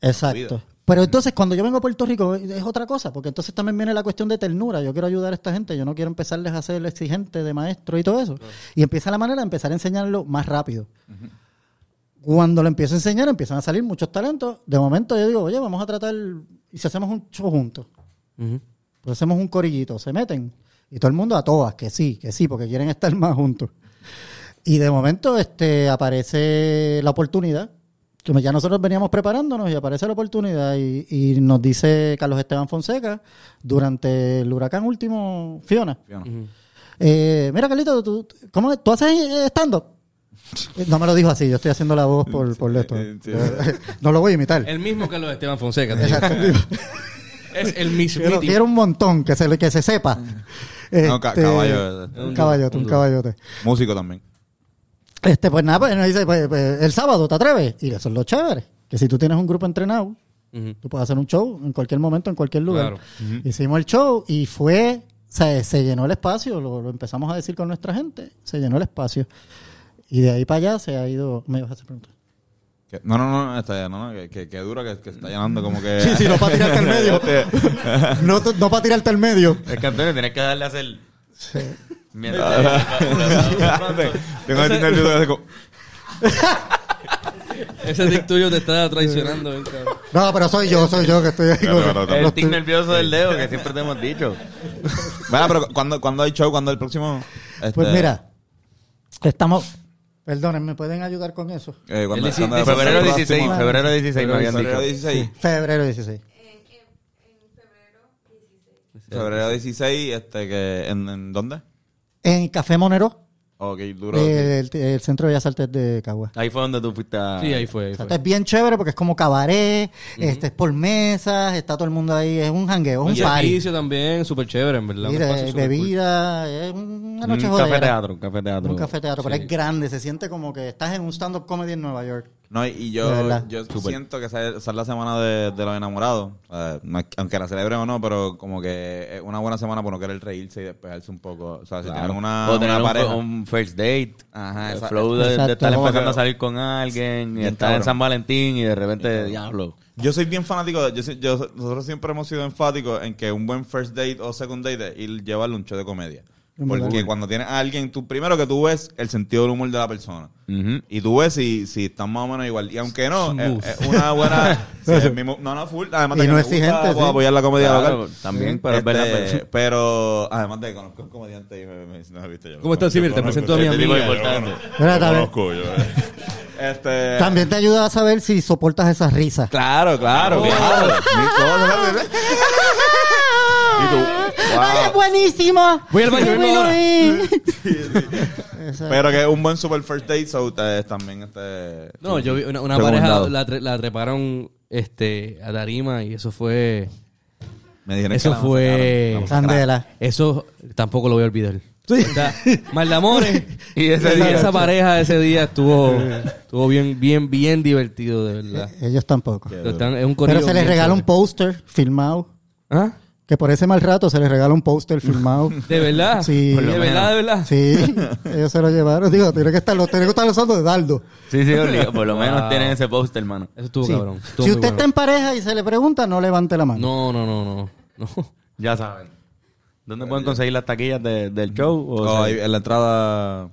Exacto. Pero entonces cuando yo vengo a Puerto Rico es otra cosa, porque entonces también viene la cuestión de ternura. Yo quiero ayudar a esta gente, yo no quiero empezarles a ser exigente de maestro y todo eso. Y empieza la manera de empezar a enseñarlo más rápido. Cuando lo empiezo a enseñar empiezan a salir muchos talentos. De momento yo digo, oye, vamos a tratar, y si hacemos un show juntos, pues hacemos un corillito, se meten. Y todo el mundo a todas, que sí, que sí, porque quieren estar más juntos. Y de momento este aparece la oportunidad. Como ya nosotros veníamos preparándonos y aparece la oportunidad y, y nos dice Carlos Esteban Fonseca durante el huracán último, Fiona. Fiona. eh, mira, Carlito, ¿tú, cómo? ¿tú haces stand-up? Eh, No me lo dijo así, yo estoy haciendo la voz por, por esto. No lo voy a imitar. El mismo Carlos Esteban Fonseca. te digo. es el mismo. Quiero, quiero un montón, que se, que se sepa. No, ca- Este, caballo, eh, Un caballote, un caballote. Músico también. Este, pues nada, pues nos dice, pues, pues, el sábado, ¿te atreves? Y eso es lo chévere. Que si tú tienes un grupo entrenado, Ujú. tú puedes hacer un show en cualquier momento, en cualquier lugar. Claro. Hicimos el show y fue, o sea, se llenó el espacio, lo, lo empezamos a decir con nuestra gente, se llenó el espacio. Y de ahí para allá se ha ido. Me ibas a hacer preguntas. Que- No, no, no, está, no, no, que, que, que dura que, que está llenando como que... Sí, sí, no para tirarte al medio. no, t- no para tirarte al medio. Es que Antonio tienes que darle a hacer. Mientras. Tengo que tener el video de como- Ese tic tuyo te está traicionando. cabrón. No, pero soy yo, soy yo que estoy ahí. Claro, con- claro, El tic nervioso del dedo que siempre te hemos dicho. Bueno, pero ¿cuándo, ¿cuándo hay show? ¿Cuándo el próximo? Este, Pues mira, estamos. Perdonen, ¿me pueden ayudar con eso? eh, cuando- El cuando- dieci- Febrero cuando- 16, febrero 16 me habían Febrero dicho. 16. Febrero 16. Febrero 16, este, que, ¿en, en dónde? En Café Monero, Ok, duro. eh, el, el Centro de Bellas Artes de Cagua. Ahí fue donde tú fuiste a... Sí, ahí fue. Ahí O sea, fue. es bien chévere porque es como cabaret, este es por mesas, está todo el mundo ahí, es un jangueo, Un un party. servicio también, súper chévere, en verdad. Y un de cool. bebida, es una Un noche café jodera. teatro, un café teatro. Un café teatro, pero es grande, se siente como que estás en un stand-up comedy en Nueva York. No, y- yo, yo siento que esa esa es la semana de, de los enamorados. No es- aunque la celebren o no, pero como que es una buena semana por no querer reírse y despejarse un poco. O sea, si Claro. tienen una, o tener una un, pareja. un first date. Ajá, el esa- flow de, estar empezando que- a salir con alguien y estar en. San Valentín y de repente, diablo. Yo soy bien fanático. de- yo, soy- yo- nosotros siempre hemos sido enfáticos en que un buen first date o second date es ir llevarle un show de comedia. Porque cuando tienes a alguien, tú primero que tú ves el sentido del humor de la persona. Y tú ves si, si están más o menos igual. Y aunque no, es, es una buena. sí, el mismo- no, no, full. Además de Y que no me exigente, gusta, sí. apoyar la comedia Claro, local. también, pero es verdad, Este, pero- además de que conozco un comediante y me, me, no he visto yo. ¿Cómo estás, Simir? Te presento a mi es importante. Conozco yo. Este. también te ayuda a saber si soportas esas risas. Claro, claro, claro. Tú, ¡Ay, es wow. buenísimo! Voy al baño, ¡Qué vengo bueno ahora. es! Pero que es un buen super first date, so eh, también este. No, yo vi una, una Recomendado. pareja, la, tre- la treparon este, a Tarima y eso fue... Me dijeron Eso la fue- masacraron. Candela. Eso tampoco lo voy a olvidar. Está- Mal de amores. Y ese esa, día- esa pareja ese día estuvo, estuvo bien, bien, bien divertido, de verdad. Ellos tampoco. Están- es un Pero corillo se les bien regala un chévere. póster filmado. ¿Ah? Que por ese mal rato se les regala un póster filmado. ¿De verdad? Sí. ¿De verdad, de verdad? Sí, ellos se lo llevaron. Digo, tiene que estar, lo tiene que estar usando de Dardo. Sí, sí, obligado. por lo menos tienen ese póster, hermano. Eso estuvo Sí. cabrón. Estuvo Si usted bueno. está en pareja y se le pregunta, no levante la mano. No, no, no, no. no. Ya saben. ¿Dónde pueden conseguir las taquillas de- del show? O Oh, sea, en la entrada.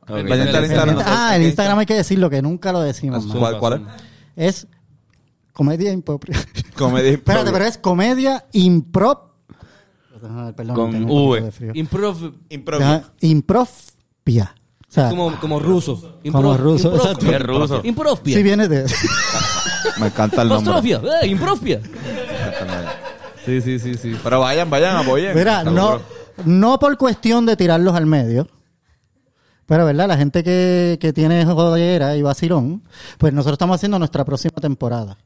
ok. Pendiente al El Instagram. Insta- ah, el Instagram hay que decirlo, que nunca lo decimos. man. ¿Cuál, cuál es? Es comedia improp. Comedia. Espérate, pero es comedia improp. Perdón, Con tengo un poquito V. de frío. Improv. Improvpia. O sea, Como, como ruso. Como ruso, Improv- exacto. Es ruso. Improvpia. si viene de... Me encanta el nombre. Apostrofia. Eh, improvpia. Sí, sí, sí, sí. Pero vayan, vayan, apoyen. Mira, no, no por cuestión de tirarlos al medio. Pero, ¿verdad? La gente que, que tiene jodera y vacilón, pues nosotros estamos haciendo nuestra próxima temporada.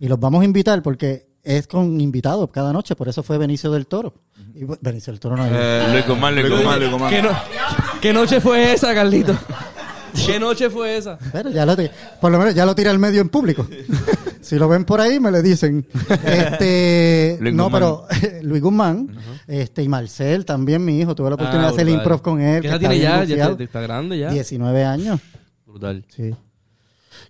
Y los vamos a invitar porque es con invitados cada noche. Por eso fue Benicio del Toro. Y, Benicio del Toro no es- Eh, Luis Guzmán, Luis Guzmán. Luis Guzmán. ¿Qué, no- ¿Qué noche fue esa, Carlito? ¿Qué noche fue esa? Pero ya lo por lo menos ya lo tira al medio en público. si lo ven por ahí, me le dicen. Este, Luis no, Guzmán. pero Luis Guzmán, este, y Marcel también, mi hijo, tuve la oportunidad de hacer brutal. improv con él. ¿Qué edad está tiene ya? ya te- está grande ya. 19 años. Brutal. Sí.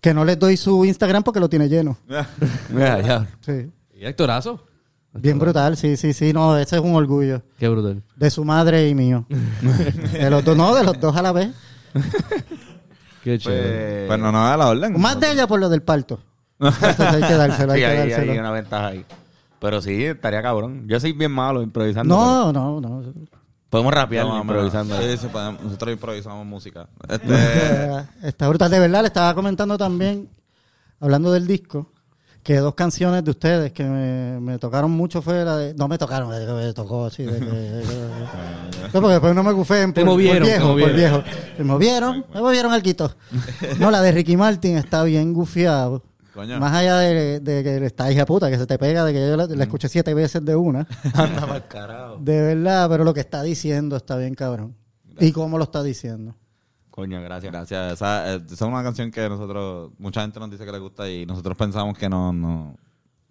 Que no les doy su Instagram porque lo tiene lleno. Mira, ya. Sí. ¿Y actorazo? Bien brutal, sí, sí, sí. No, ese es un orgullo. Qué brutal. De su madre y mío. de los dos, no, de los dos a la vez. Qué chévere. Pues, Pues no, no, a la orden. Más de ella por lo del parto. Eso hay que dárselo, hay sí, que dárselo. hay una ventaja ahí. Pero sí, estaría cabrón. Yo soy bien malo improvisando. No, no, no. Podemos rapear No, improvisando. Sí, sí, podemos- nosotros improvisamos música. Este, Está brutal. De verdad, le estaba comentando también, hablando del disco, que dos canciones de ustedes que me, me tocaron mucho fue la de... No me tocaron, me, me tocó así. de- de- de- No, porque después no me gufeen Te por, movieron, por te viejo, por movieron. viejo. Se movieron, me movieron al quito. No, la de Ricky Martin está bien gufiado. Coño. Más allá de, de que está hija puta, que se te pega, de que yo la, la escuché siete veces de una. Anda pa'l carajo. De verdad, pero lo que está diciendo está bien cabrón. ¿Y cómo lo está diciendo? Coño, gracias. Gracias. Esa, eh, esa es una canción que nosotros, mucha gente nos dice que le gusta y nosotros pensamos que no, no.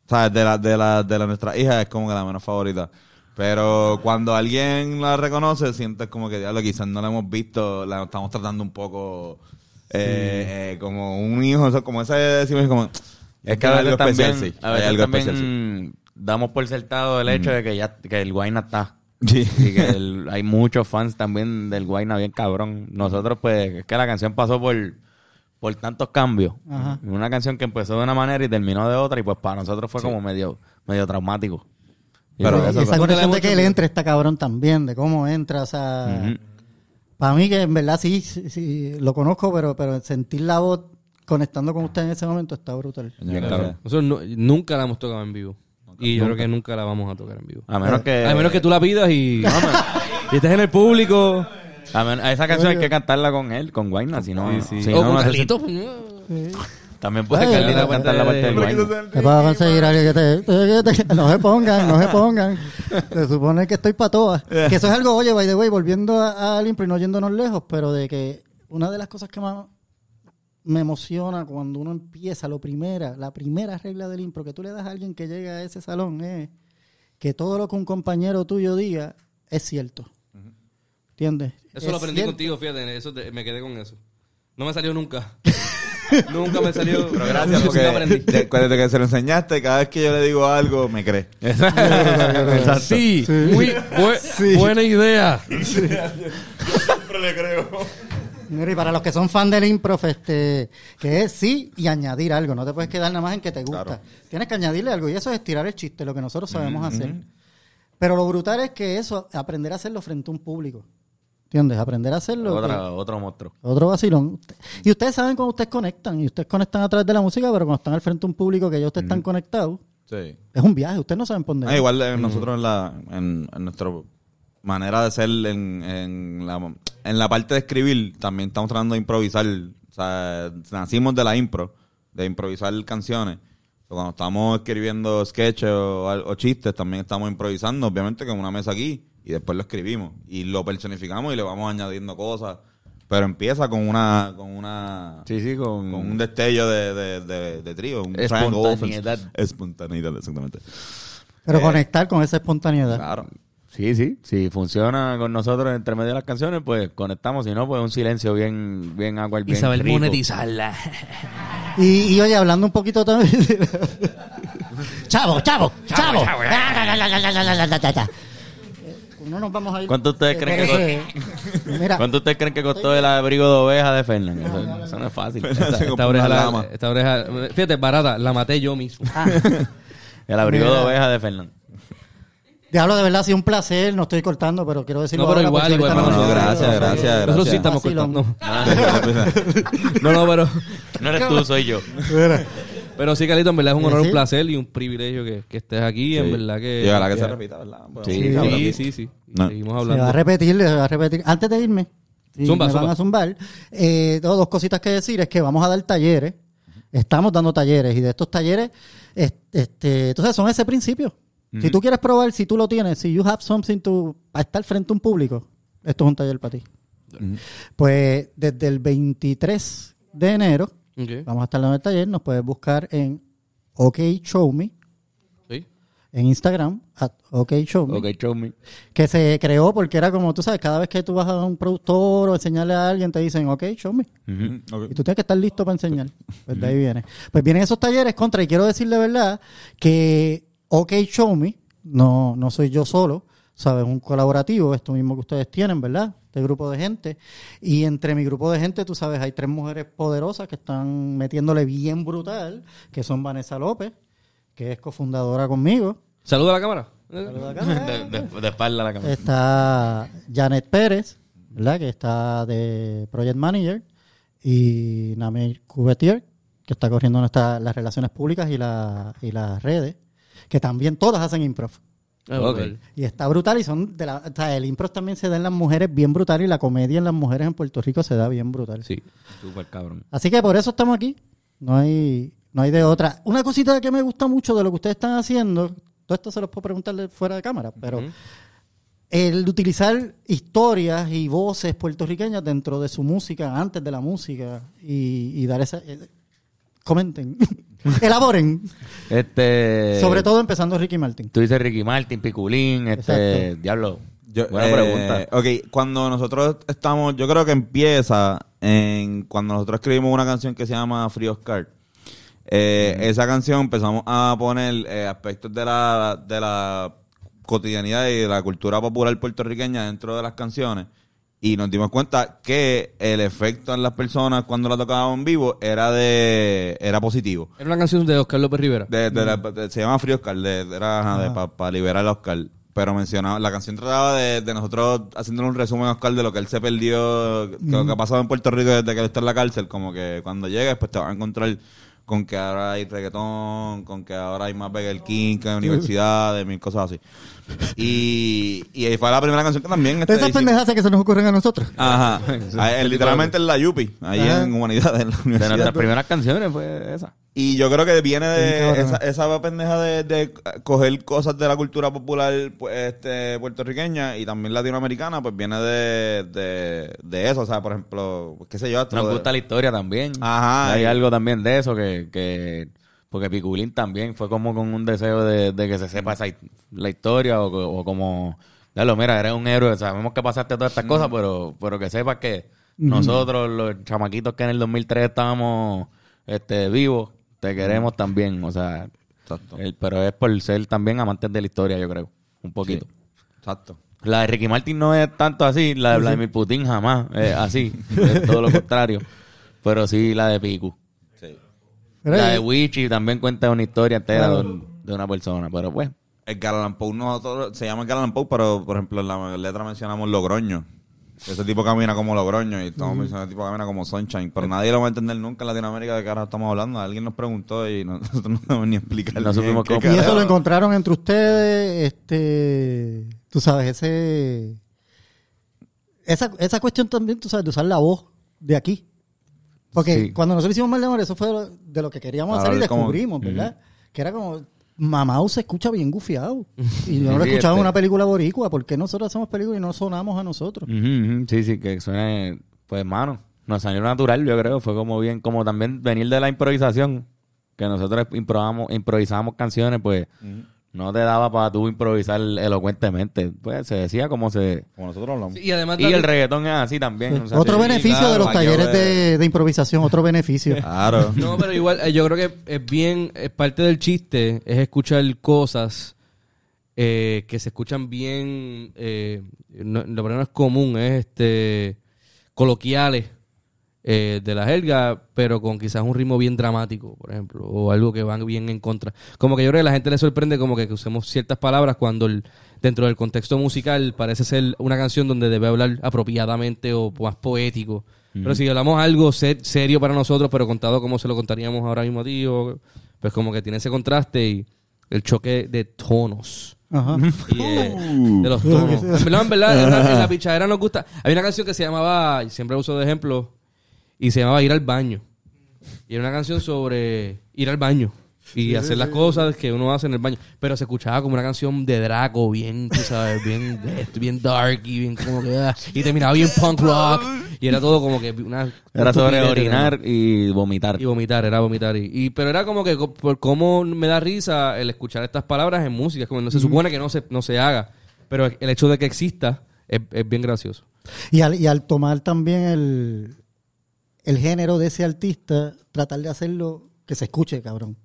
¿Sabes? De la, de la, de la nuestra hija es como que la menos favorita. Pero cuando alguien la reconoce, sientes como que, diablo, quizás no la hemos visto, la estamos tratando un poco eh, eh, como un hijo, eso, como ese decimos como. Es que a veces especial, también, sí. a Hay veces algo también especial, sí. damos por sentado el hecho de que ya que el Guayna está. Sí. Y que el- hay muchos fans también del Guayna bien cabrón. Nosotros pues es que la canción pasó por por tantos cambios. Ajá. Una canción que empezó de una manera y terminó de otra y pues para nosotros fue como medio medio traumático. Y Pero eso- esa hemos de que él entre está cabrón también, de cómo entra, o sea... Para mí que en verdad sí, sí, sí, lo conozco, pero, pero sentir la voz conectando con usted en ese momento está brutal. Bien. Nosotros nu- nunca la hemos tocado en vivo. Y yo creo que nunca la vamos a tocar en vivo. a menos que A menos que tú la pidas y, y estés en el público. a, men- a esa canción hay que cantarla con él, con Guayna, si no, si o no, con no se- Carlitos. También puede Ay, Carlito ay, cantar la ay, parte del ay, Guayna. Te vas a conseguir a alguien que te, que te- No se pongan, no se pongan. Se supone que estoy para todas. Que eso es algo, oye, by the way, volviendo a- al impro y no yéndonos lejos, pero de que una de las cosas que más me emociona cuando uno empieza, lo primera, la primera regla del impro que tú le das a alguien que llega a ese salón es que todo lo que un compañero tuyo diga es cierto. ¿Entiendes? Eso Es lo aprendí cierto. contigo, fíjate. Eso te- me quedé con eso. No me salió nunca. Nunca me salió. Pero gracias porque aprendí. de- desde que se lo enseñaste, cada vez que yo le digo algo, me cree. Exacto. Sí, muy bu- buena idea. Siempre le creo. Mira, y para los que son fan del improv, este, que es sí y añadir algo. No te puedes quedar nada más en que te gusta. Claro. Tienes que añadirle algo y eso es estirar el chiste, lo que nosotros sabemos hacer. Pero lo brutal es que eso, aprender a hacerlo frente a un público. ¿Entiendes? Aprender a hacerlo. Otra- que- otro monstruo. Otro vacilón. Y ustedes saben cuando ustedes conectan. Y ustedes conectan a través de la música, pero cuando están al frente de un público que ya ustedes están conectados, Sí. es un viaje. Ustedes no saben por dónde. Ah, igual eh, nosotros en la en, en nuestra manera de ser en, en la en la parte de escribir también estamos tratando de improvisar o sea nacimos de la impro de improvisar canciones Pero cuando estamos escribiendo sketches o, chistes también estamos improvisando obviamente con una mesa aquí y después lo escribimos y lo personificamos y le vamos añadiendo cosas pero empieza con una con una Sí, sí, con, con un destello de, de, de, de trío un Espontaneidad. offense. espontaneidad exactamente Pero conectar con esa espontaneidad. claro Sí, sí. Si funciona con nosotros entre medio de las canciones, pues conectamos. Si no, pues un silencio bien, bien agua, Y bien saber rico. monetizarla. Y, y oye, hablando un poquito también. chavo, chavo, chavo. No nos vamos a ir. ¿Cuánto ustedes creen que que Mira, ¿Cuánto ustedes creen que costó el abrigo de oveja de Fernan? Eso, eso no es fácil. Esta oreja, Una la- esta oreja, fíjate, barata, la maté yo mismo. El abrigo de Mira. oveja de Fernan. diablo, de verdad ha sido un placer. No estoy cortando, pero quiero decirlo No, pero ahora, igual, igual, no, no- gracias, gracias, Nosotros sí estamos cortando. No, no, pero, No eres tú, soy yo. Pero sí, Calito, en verdad es un honor, sí. un placer y un privilegio que, que estés aquí. En verdad que. Y ojalá que se repita, ¿verdad? Bueno, Sí, Sí, sí, sí. sí. No. Seguimos Se va a hablando. repetir, se va a repetir. Antes de irme, si Zumba, me van a zumbar, eh, tengo dos cositas que decir. Es que vamos a dar talleres. Estamos dando talleres y de estos talleres, es- este, entonces son ese principio. Si tú quieres probar, si tú lo tienes, si you have something to, para estar frente a un público, esto es un taller para ti. Pues desde el 23 de enero, Vamos a estar dando el taller, nos puedes buscar en OK Show Me, Sí. en Instagram, at OK Show Me Ok, show me. que se creó porque era como, tú sabes, cada vez que tú vas a un productor o enseñarle a alguien, te dicen, ok, show me. Y tú tienes que estar listo para enseñar. Pues de ahí viene. Pues vienen esos talleres contra, y quiero decirle verdad que OK Show Me, no, no soy yo solo, ¿sabes? Un colaborativo, esto mismo que ustedes tienen, ¿verdad? Este grupo de gente. Y entre mi grupo de gente, tú sabes, hay tres mujeres poderosas que están metiéndole bien brutal, que son Vanessa López, que es cofundadora conmigo. Saluda a la cámara. De, de- de espalda a la cámara. Está Janet Pérez, ¿verdad? Que está de Project Manager. Y Namir Cubetier, que está corriendo nuestra, las relaciones públicas y, la, y las redes. Que también todas hacen improv. Ah. Y está brutal y son de la, o sea, el improv también se da en las mujeres bien brutal y la comedia en las mujeres en Puerto Rico se da bien brutal. Sí. Súper cabrón. Así que por eso estamos aquí. No hay, no hay de otra. Una cosita que me gusta mucho de lo que ustedes están haciendo, todo esto se los puedo preguntarle fuera de cámara, pero el utilizar historias y voces puertorriqueñas dentro de su música, antes de la música, y, y dar esa... eh, comenten, elaboren, Este. sobre todo empezando Ricky Martin. Tú dices Ricky Martin, Piculín, este. Exacto. Diablo. Yo, Buena eh, pregunta. Ok, cuando nosotros estamos, yo creo que empieza en cuando nosotros escribimos una canción que se llama Free Oscar. Eh, Esa canción empezamos a poner eh, aspectos de la, de la cotidianidad y de la cultura popular puertorriqueña dentro de las canciones. Y nos dimos cuenta que el efecto en las personas cuando la tocábamos en vivo era de era positivo. Era una canción de Oscar López Rivera. De, de la- de- se llama Free Oscar, de, de- era para liberar a Oscar. Pero mencionaba, la canción trataba de, de nosotros haciéndole un resumen a Oscar de lo que él se perdió, que lo que ha pasado en Puerto Rico desde que él está en la cárcel. Como que cuando llegues, pues te vas a encontrar con que ahora hay reggaetón, con que ahora hay más Burger King que en universidades, mil cosas así. Y, y ahí fue la primera canción que también. este, Esas pendejas que se nos ocurren a nosotros. Ajá. Ahí, literalmente en la Yupi, ahí Ajá. en Humanidades, en la De universidad. nuestras primeras canciones fue esa. Y yo creo que viene de esa, esa pendeja de, de coger cosas de la cultura popular pues, este, puertorriqueña y también latinoamericana, pues viene de, de, de eso. O sea, por ejemplo, qué sé yo. hasta Nos de- gusta la historia también. Ajá. Hay y- algo también de eso que, que porque Piculín también fue como con un deseo de, de que se sepa esa, la historia o, o como, lo mira, eres un héroe, sabemos que pasaste todas estas cosas, pero, pero que sepas que nosotros, los chamaquitos que en el 2003 estábamos este, vivo, te queremos también. O sea, Exacto. el- pero es por ser también amantes de la historia, yo creo. Un poquito. Exacto. La de Ricky Martin no es tanto así, la de Vladimir Putin jamás es así, es todo lo contrario. Pero sí la de Piku. Sí. La de Wichi también cuenta una historia entera Claro. de, un- de una persona, pero pues. Edgar Allan Poe no todo- se llama Edgar Allan Poe, pero por ejemplo en la letra mencionamos Logroño. Ese tipo camina como Logroño y estamos mencionando ese tipo camina como Sunshine. Pero nadie lo va a entender nunca en Latinoamérica de qué ahora estamos hablando. Alguien nos preguntó y nosotros no sabemos ni explicar. No supimos qué cómo. y eso lo encontraron entre ustedes, este, tú sabes, ese, esa, esa cuestión también, tú sabes, de usar la voz de aquí. Porque Sí. cuando nosotros hicimos Mal de Amor, eso fue de lo, de lo que queríamos hacer y descubrimos, ¿verdad? Que era como, Mamau se escucha bien gufiado. Y yo no lo Sí, escuchaba en este- una película boricua. ¿Por qué nosotros hacemos películas y no sonamos a nosotros? sí, sí, que suene, pues hermano, nos salió natural, yo creo. Fue como bien, como también venir de la improvisación, que nosotros improvisamos, improvisábamos canciones, pues no te daba para tú improvisar elocuentemente. Pues se decía como se. Como nosotros hablamos. Sí, y además Y también- el reggaetón es así también. o sea, otro sí. beneficio claro, de los talleres de, de improvisación, otro beneficio. Claro. No, pero igual eh, yo creo que es bien, es parte del chiste es escuchar cosas eh, que se escuchan bien, eh, no, lo primero no es común, es este coloquiales eh, de la jerga, pero con quizás un ritmo bien dramático, por ejemplo, o algo que van bien en contra. Como que yo creo que a la gente le sorprende como que, usemos ciertas palabras cuando el- dentro del contexto musical parece ser una canción donde debe hablar apropiadamente o más poético. Pero si hablamos algo ser- serio para nosotros, pero contado como se lo contaríamos ahora mismo a ti, o- pues como que tiene ese contraste y el choque de tonos. Ajá. Y, eh, de los tonos. En verdad, en verdad, en la, en la pichadera nos gusta. Hay una canción que se llamaba, y siempre uso de ejemplo, y se llamaba Ir al baño. Y era una canción sobre ir al baño y hacer las cosas que uno hace en el baño. Pero se escuchaba como una canción de Draco, bien, tú sabes, bien, bien dark y bien como que. ah, y terminaba bien punk rock. Y era todo como que una. Era sobre orinar y vomitar. y vomitar, era vomitar. Y, y- pero era como que por cómo me da risa el escuchar estas palabras en música. Es como no se supone que no se, no se haga. Pero el hecho de que exista es, es bien gracioso. Y al, y al tomar también el, el género de ese artista, tratar de hacerlo que se escuche, cabrón.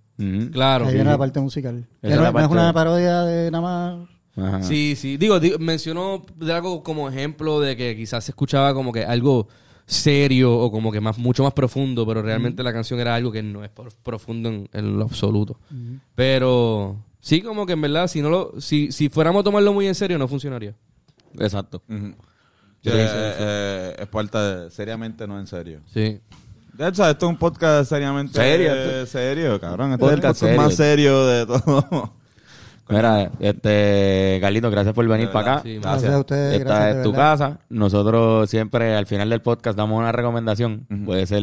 Claro. Ahí viene la parte musical. Esa Que es no, la no es una de- parodia de nada más. Ajá. Sí, sí. Digo, di- mencionó algo como ejemplo de que quizás se escuchaba como que algo serio o como que más mucho más profundo, pero realmente la canción era algo que no es profundo en, en lo absoluto. Pero sí, como que en verdad, si no lo, si, si fuéramos a tomarlo muy en serio, no funcionaría. Exacto. Ujú. Sí, Eh, sí, eh, es parte de seriamente, no en serio. Sí. Ya sabes, esto es un podcast seriamente Serio, eh, serio, cabrón. Este es el Podcast más serio. de todo. Mira, este, Carlito, gracias por venir De para acá. Sí, Gracias a ustedes. Esta gracias, de es tu casa. Nosotros siempre al final del podcast damos una recomendación. Puede ser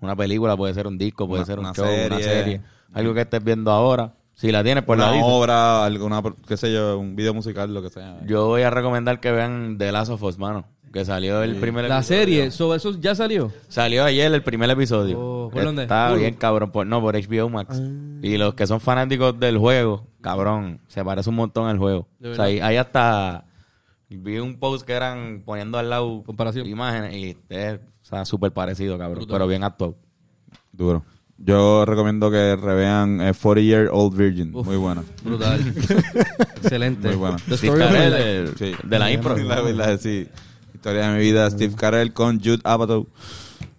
una película, puede ser un disco, puede Una- ser un una show, una serie. serie. Algo que estés viendo ahora. Si la tienes, pues la una dices. obra, alguna, qué sé yo, un video musical, lo que sea. Yo voy a recomendar que vean The Last of Us, mano. Que salió el primer La episodio. serie, sobre eso ya salió. Salió ayer el primer episodio. Oh, ¿por dónde? Está Hulu. bien, cabrón. Por, no, por HBO Max. Y los que son fanáticos del juego, cabrón, se parece un montón al juego. ¿De O sea, ahí, ahí hasta vi un post que eran poniendo al lado Comparación. imágenes y es o sea, súper parecido, cabrón. Brutal. Pero bien actuado. Duro. Yo recomiendo que revean eh, 40 Year Old Virgin. Muy buena. Brutal. Excelente. Muy buena. The Story of el- Sí. de la impro. La, la- sí. Historia de mi vida, Steve Carell con Jude Apatow.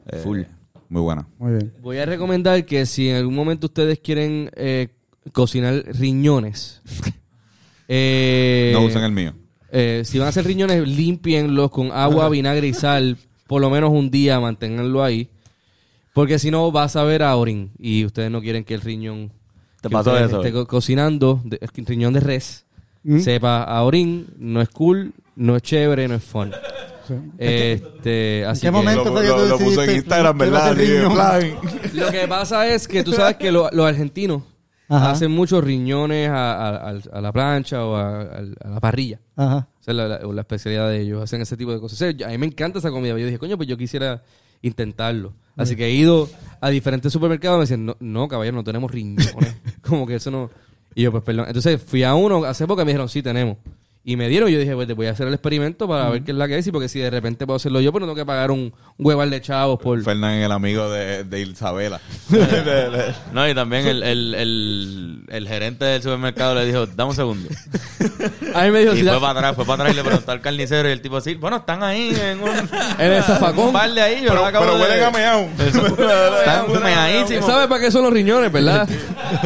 Eh, Full. Muy buena. Muy bien. Voy a recomendar que si en algún momento ustedes quieren eh, cocinar riñones, eh, No usen el mío. eh, si van a hacer riñones, límpienlos con agua, vinagre y sal, por lo menos un día, manténganlo ahí. Porque si no, vas a ver a orín y ustedes no quieren que el riñón ¿Te pasó eso? esté co- cocinando, de- el riñón de res, sepa a orín, no es cool, no es chévere, no es fun. Este, así qué que- momento? Lo, fue que lo- tú lo puso en Instagram, ¿verdad? Lo que pasa es que tú sabes que lo- los argentinos Ajá. hacen muchos riñones a, a- a- la plancha o a, a- la parrilla. Ajá. Esa es la, la- la especialidad de ellos. Hacen ese tipo de cosas. O sea, a mí me encanta esa comida. Yo dije, coño, pues yo quisiera intentarlo. Así que he ido a diferentes supermercados y me dicen, no, no caballero, no tenemos riñones. Como que eso no... Y yo, pues perdón. Entonces fui a uno hace poco y me dijeron, sí, tenemos. Y me dieron, y yo dije, pues te voy a hacer el experimento para ver qué es la que es. Y porque si de repente puedo hacerlo yo, pues no tengo que pagar un hueval de chavos por... Fernán el amigo de, de Isabela. No, y también el, el, el, el gerente del supermercado le dijo, dame un segundo. A mí me dijo, Y si fue da- para atrás, fue para atrás y le preguntó al carnicero y el tipo así, bueno, están ahí en un, En el zafacón. un bar de ahí. yo pero lo acabo pero de- huelen a meao. Están meadísimos. ¿Sabes para qué son los riñones, verdad?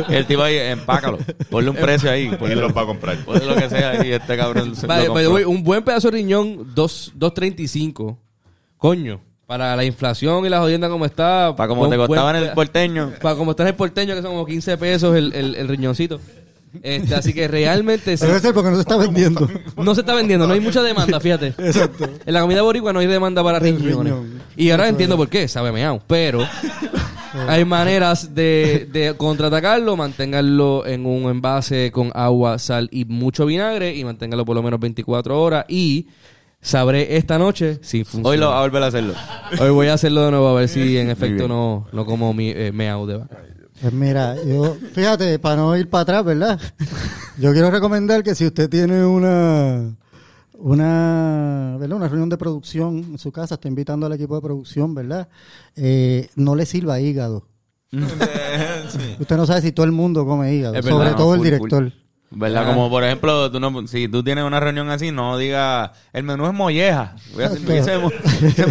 Y el tipo ahí, empácalo, ponle un precio ahí, Y los va a comprar. ponle lo que sea y este cabrón By- lo by the way, un buen pedazo de riñón, dos- 2.35. Coño, para la inflación y la jodienda como está. Para como te buen costaba en el porteño. Para como está en el porteño, que son como 15 pesos el, el, el riñoncito. Este, así que realmente sí, Debe ser porque no se está vendiendo. no se está vendiendo, no hay mucha demanda, fíjate. Exacto. En la comida boricua no hay demanda para riñones. riñón. Y ahora entiendo por qué, sabe meao. Pero hay maneras de, de contraatacarlo, manténganlo en un envase con agua, sal y mucho vinagre y manténganlo por lo menos 24 horas y sabré esta noche si funciona. Hoy lo va a volver a hacerlo. Hoy voy a hacerlo de nuevo a ver si en efecto no, no como mi, eh, meao de vaca. Pues mira, yo, fíjate, para no ir para atrás, ¿verdad? Yo quiero recomendar que si usted tiene una una, ¿verdad? una reunión de producción en su casa, está invitando al equipo de producción, ¿verdad? Eh, no le sirva hígado. Usted no sabe si todo el mundo come hígado, verdad, sobre no, todo el full, director. ¿Verdad? Ah. Como por ejemplo, tú no, si tú tienes una reunión así, no diga, el menú es molleja. Voy a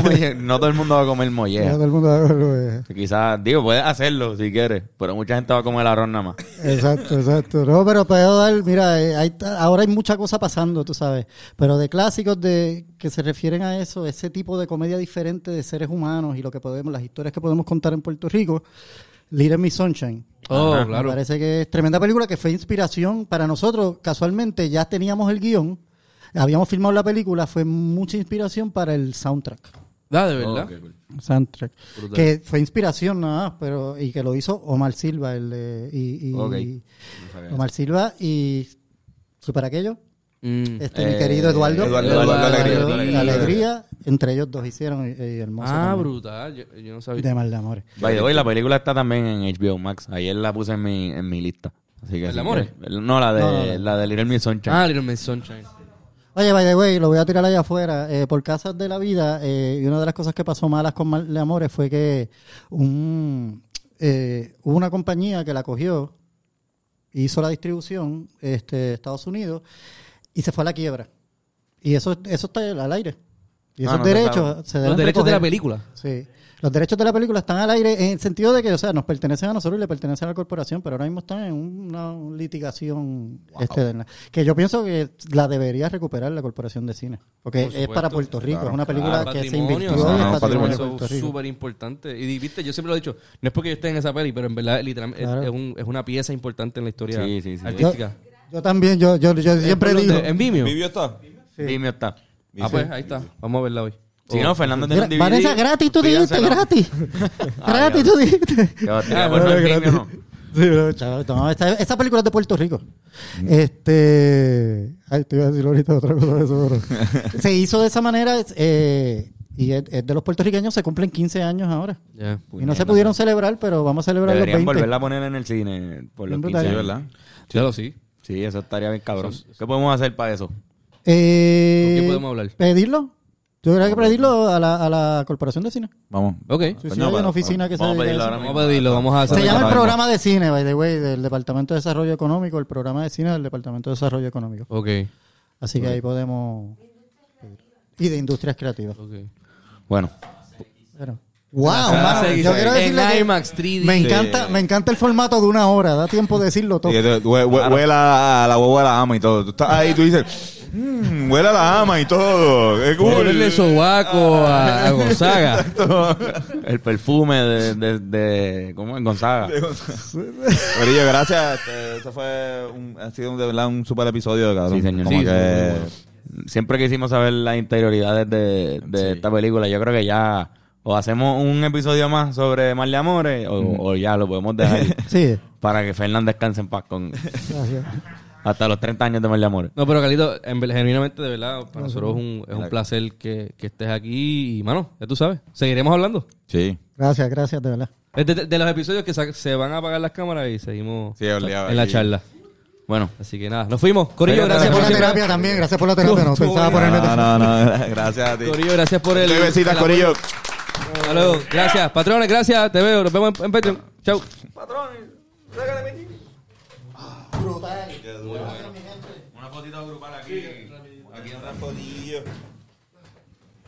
molleja. No todo el mundo va a comer molleja. todo el mundo va a verlo, eh. Quizás, digo, puedes hacerlo si quieres, pero mucha gente va a comer arroz nada más. Exacto, exacto. No, pero puedo dar, mira, eh, hay ahora hay mucha cosa pasando, tú sabes. Pero de clásicos de que se refieren a eso, ese tipo de comedia diferente de seres humanos y lo que podemos, las historias que podemos contar en Puerto Rico, Little Miss Sunshine. Oh, Ajá. Me claro. parece que es tremenda película que fue inspiración para nosotros. Casualmente ya teníamos el guion, habíamos filmado la película, fue mucha inspiración para el soundtrack. Ah, de verdad. Soundtrack. Brutal. Que fue inspiración nada más, pero y que lo hizo Omar Silva, el de, y, y- Ok. Omar Silva y super aquello, Mm. este mi Eh, querido Eduardo, Eduardo, Eduardo Alegría. Alegría, Alegría, entre ellos dos hicieron y, y hermoso Ah, también. brutal. Yo, yo no sabía. de mal de amores. The way, la película está también en HBO Max. Ayer la puse en mi, en mi lista. Así que ¿El si de Amores? quieres- No, la de, No, no, no. la de Little Miss Sunshine. Ah, Little Miss Sunshine. Oye, by the way, lo voy a tirar allá afuera. Eh, por casas de la vida, eh, y una de las cosas que pasó malas con Mal de Amores fue que un, eh, hubo una compañía que la cogió, hizo la distribución, este, Estados Unidos, y se fue a la quiebra. Y eso, eso está al aire. Y Ah, esos no derechos se deben Los derechos de la película. Sí. Los derechos de la película están al aire en el sentido de que, o sea, nos pertenecen a nosotros y le pertenecen a la corporación, pero ahora mismo están en una litigación este, de la- que yo pienso que la debería recuperar la corporación de cine, porque Por es para Puerto Rico, es una película Ah, que se patrimonio, invirtió y es no, patrimonio patrimonio. Eso es Rico. súper importante. Y viste, yo siempre lo he dicho, no es porque yo esté en esa peli, pero en verdad literalmente es- Claro. es, un- es una pieza importante en la historia Sí, sí, sí. Artística. yo también, yo, yo, yo siempre ¿En digo? ¿En Vimeo? ¿Vivio está? Vimeo está. Ah, pues ahí está. Vamos a verla hoy. Si no, Fernando tiene un DVD. Vanessa, gratis tú dijiste, gratis. Ah, gratis tú dijiste. Ah, bueno, gratis. Vimeo, ¿no? Sí, no, chaval, no, esa película es de Puerto Rico. Este. Ay, te iba a decir ahorita otra cosa de eso, pero- Se hizo de esa manera eh, y es, es de los puertorriqueños, se cumplen 15 años ahora. Y no se pudieron celebrar, pero vamos a celebrar Deberían los 20. volverla a poner en el cine por los Bien 15 brutal. años. ¿verdad? Claro, sí. Sí, eso estaría bien cabrón. ¿Qué podemos hacer para eso? Eh, ¿Con quién podemos hablar? ¿Pedirlo? Yo creo que pedirlo a la, a la Corporación de Cine. Vamos. Ok. Sí, sí, Coño, hay una oficina que vamos se a pedirlo ahora Vamos a pedirlo, vamos a hacer. Se llama el programa de cine, by the way, del Departamento de Desarrollo Económico, el programa de cine del Departamento de Desarrollo Económico. Ok. Así que ahí podemos... Y de industrias creativas. ok. Bueno, Pero- Wow, mano, yo quiero decirle En que IMAX 3D. me encanta, me encanta el formato de una hora, da tiempo de decirlo todo. Y que te- hue- hue- Huele a la huevo de la ama y todo. Tú estás ahí y tú dices, mmm, huele a la ama y todo. Cool. Ponerle sobaco a, a Gonzaga. el perfume de, de, de ¿cómo es? Gonzaga. Corillo, gracias. Este, Eso fue un, ha sido de verdad un super episodio, cabrón. Sí, señor. Como Sí, que, Siempre quisimos saber las interioridades de, de esta película. Yo creo que ya o hacemos un episodio más sobre Mal de Amores o, o ya lo podemos dejar Sí, para que Fernán descanse en paz con gracias. hasta los 30 años de Mal de Amores. No, pero Carlito, en genuinamente, de verdad, para nosotros es un, es un placer que, que estés aquí y, mano, ya tú sabes, seguiremos hablando. sí. Gracias, gracias, de verdad. De, de- de los episodios que se van a apagar las cámaras y seguimos Sí, obligado. en la charla. Bueno, Así que nada, nos fuimos. Corillo, Gracias por por la siempre- terapia también, gracias por la terapia. No Estuvo pensaba ponerme... No, no, no. Gracias a ti. Corillo, gracias por el. Doy besitas, Corillo. Hasta luego. Gracias. Patrones, gracias. Te veo. Nos vemos en, en Patreon. Chau. una fotito grupal aquí. Aquí Una fotillo.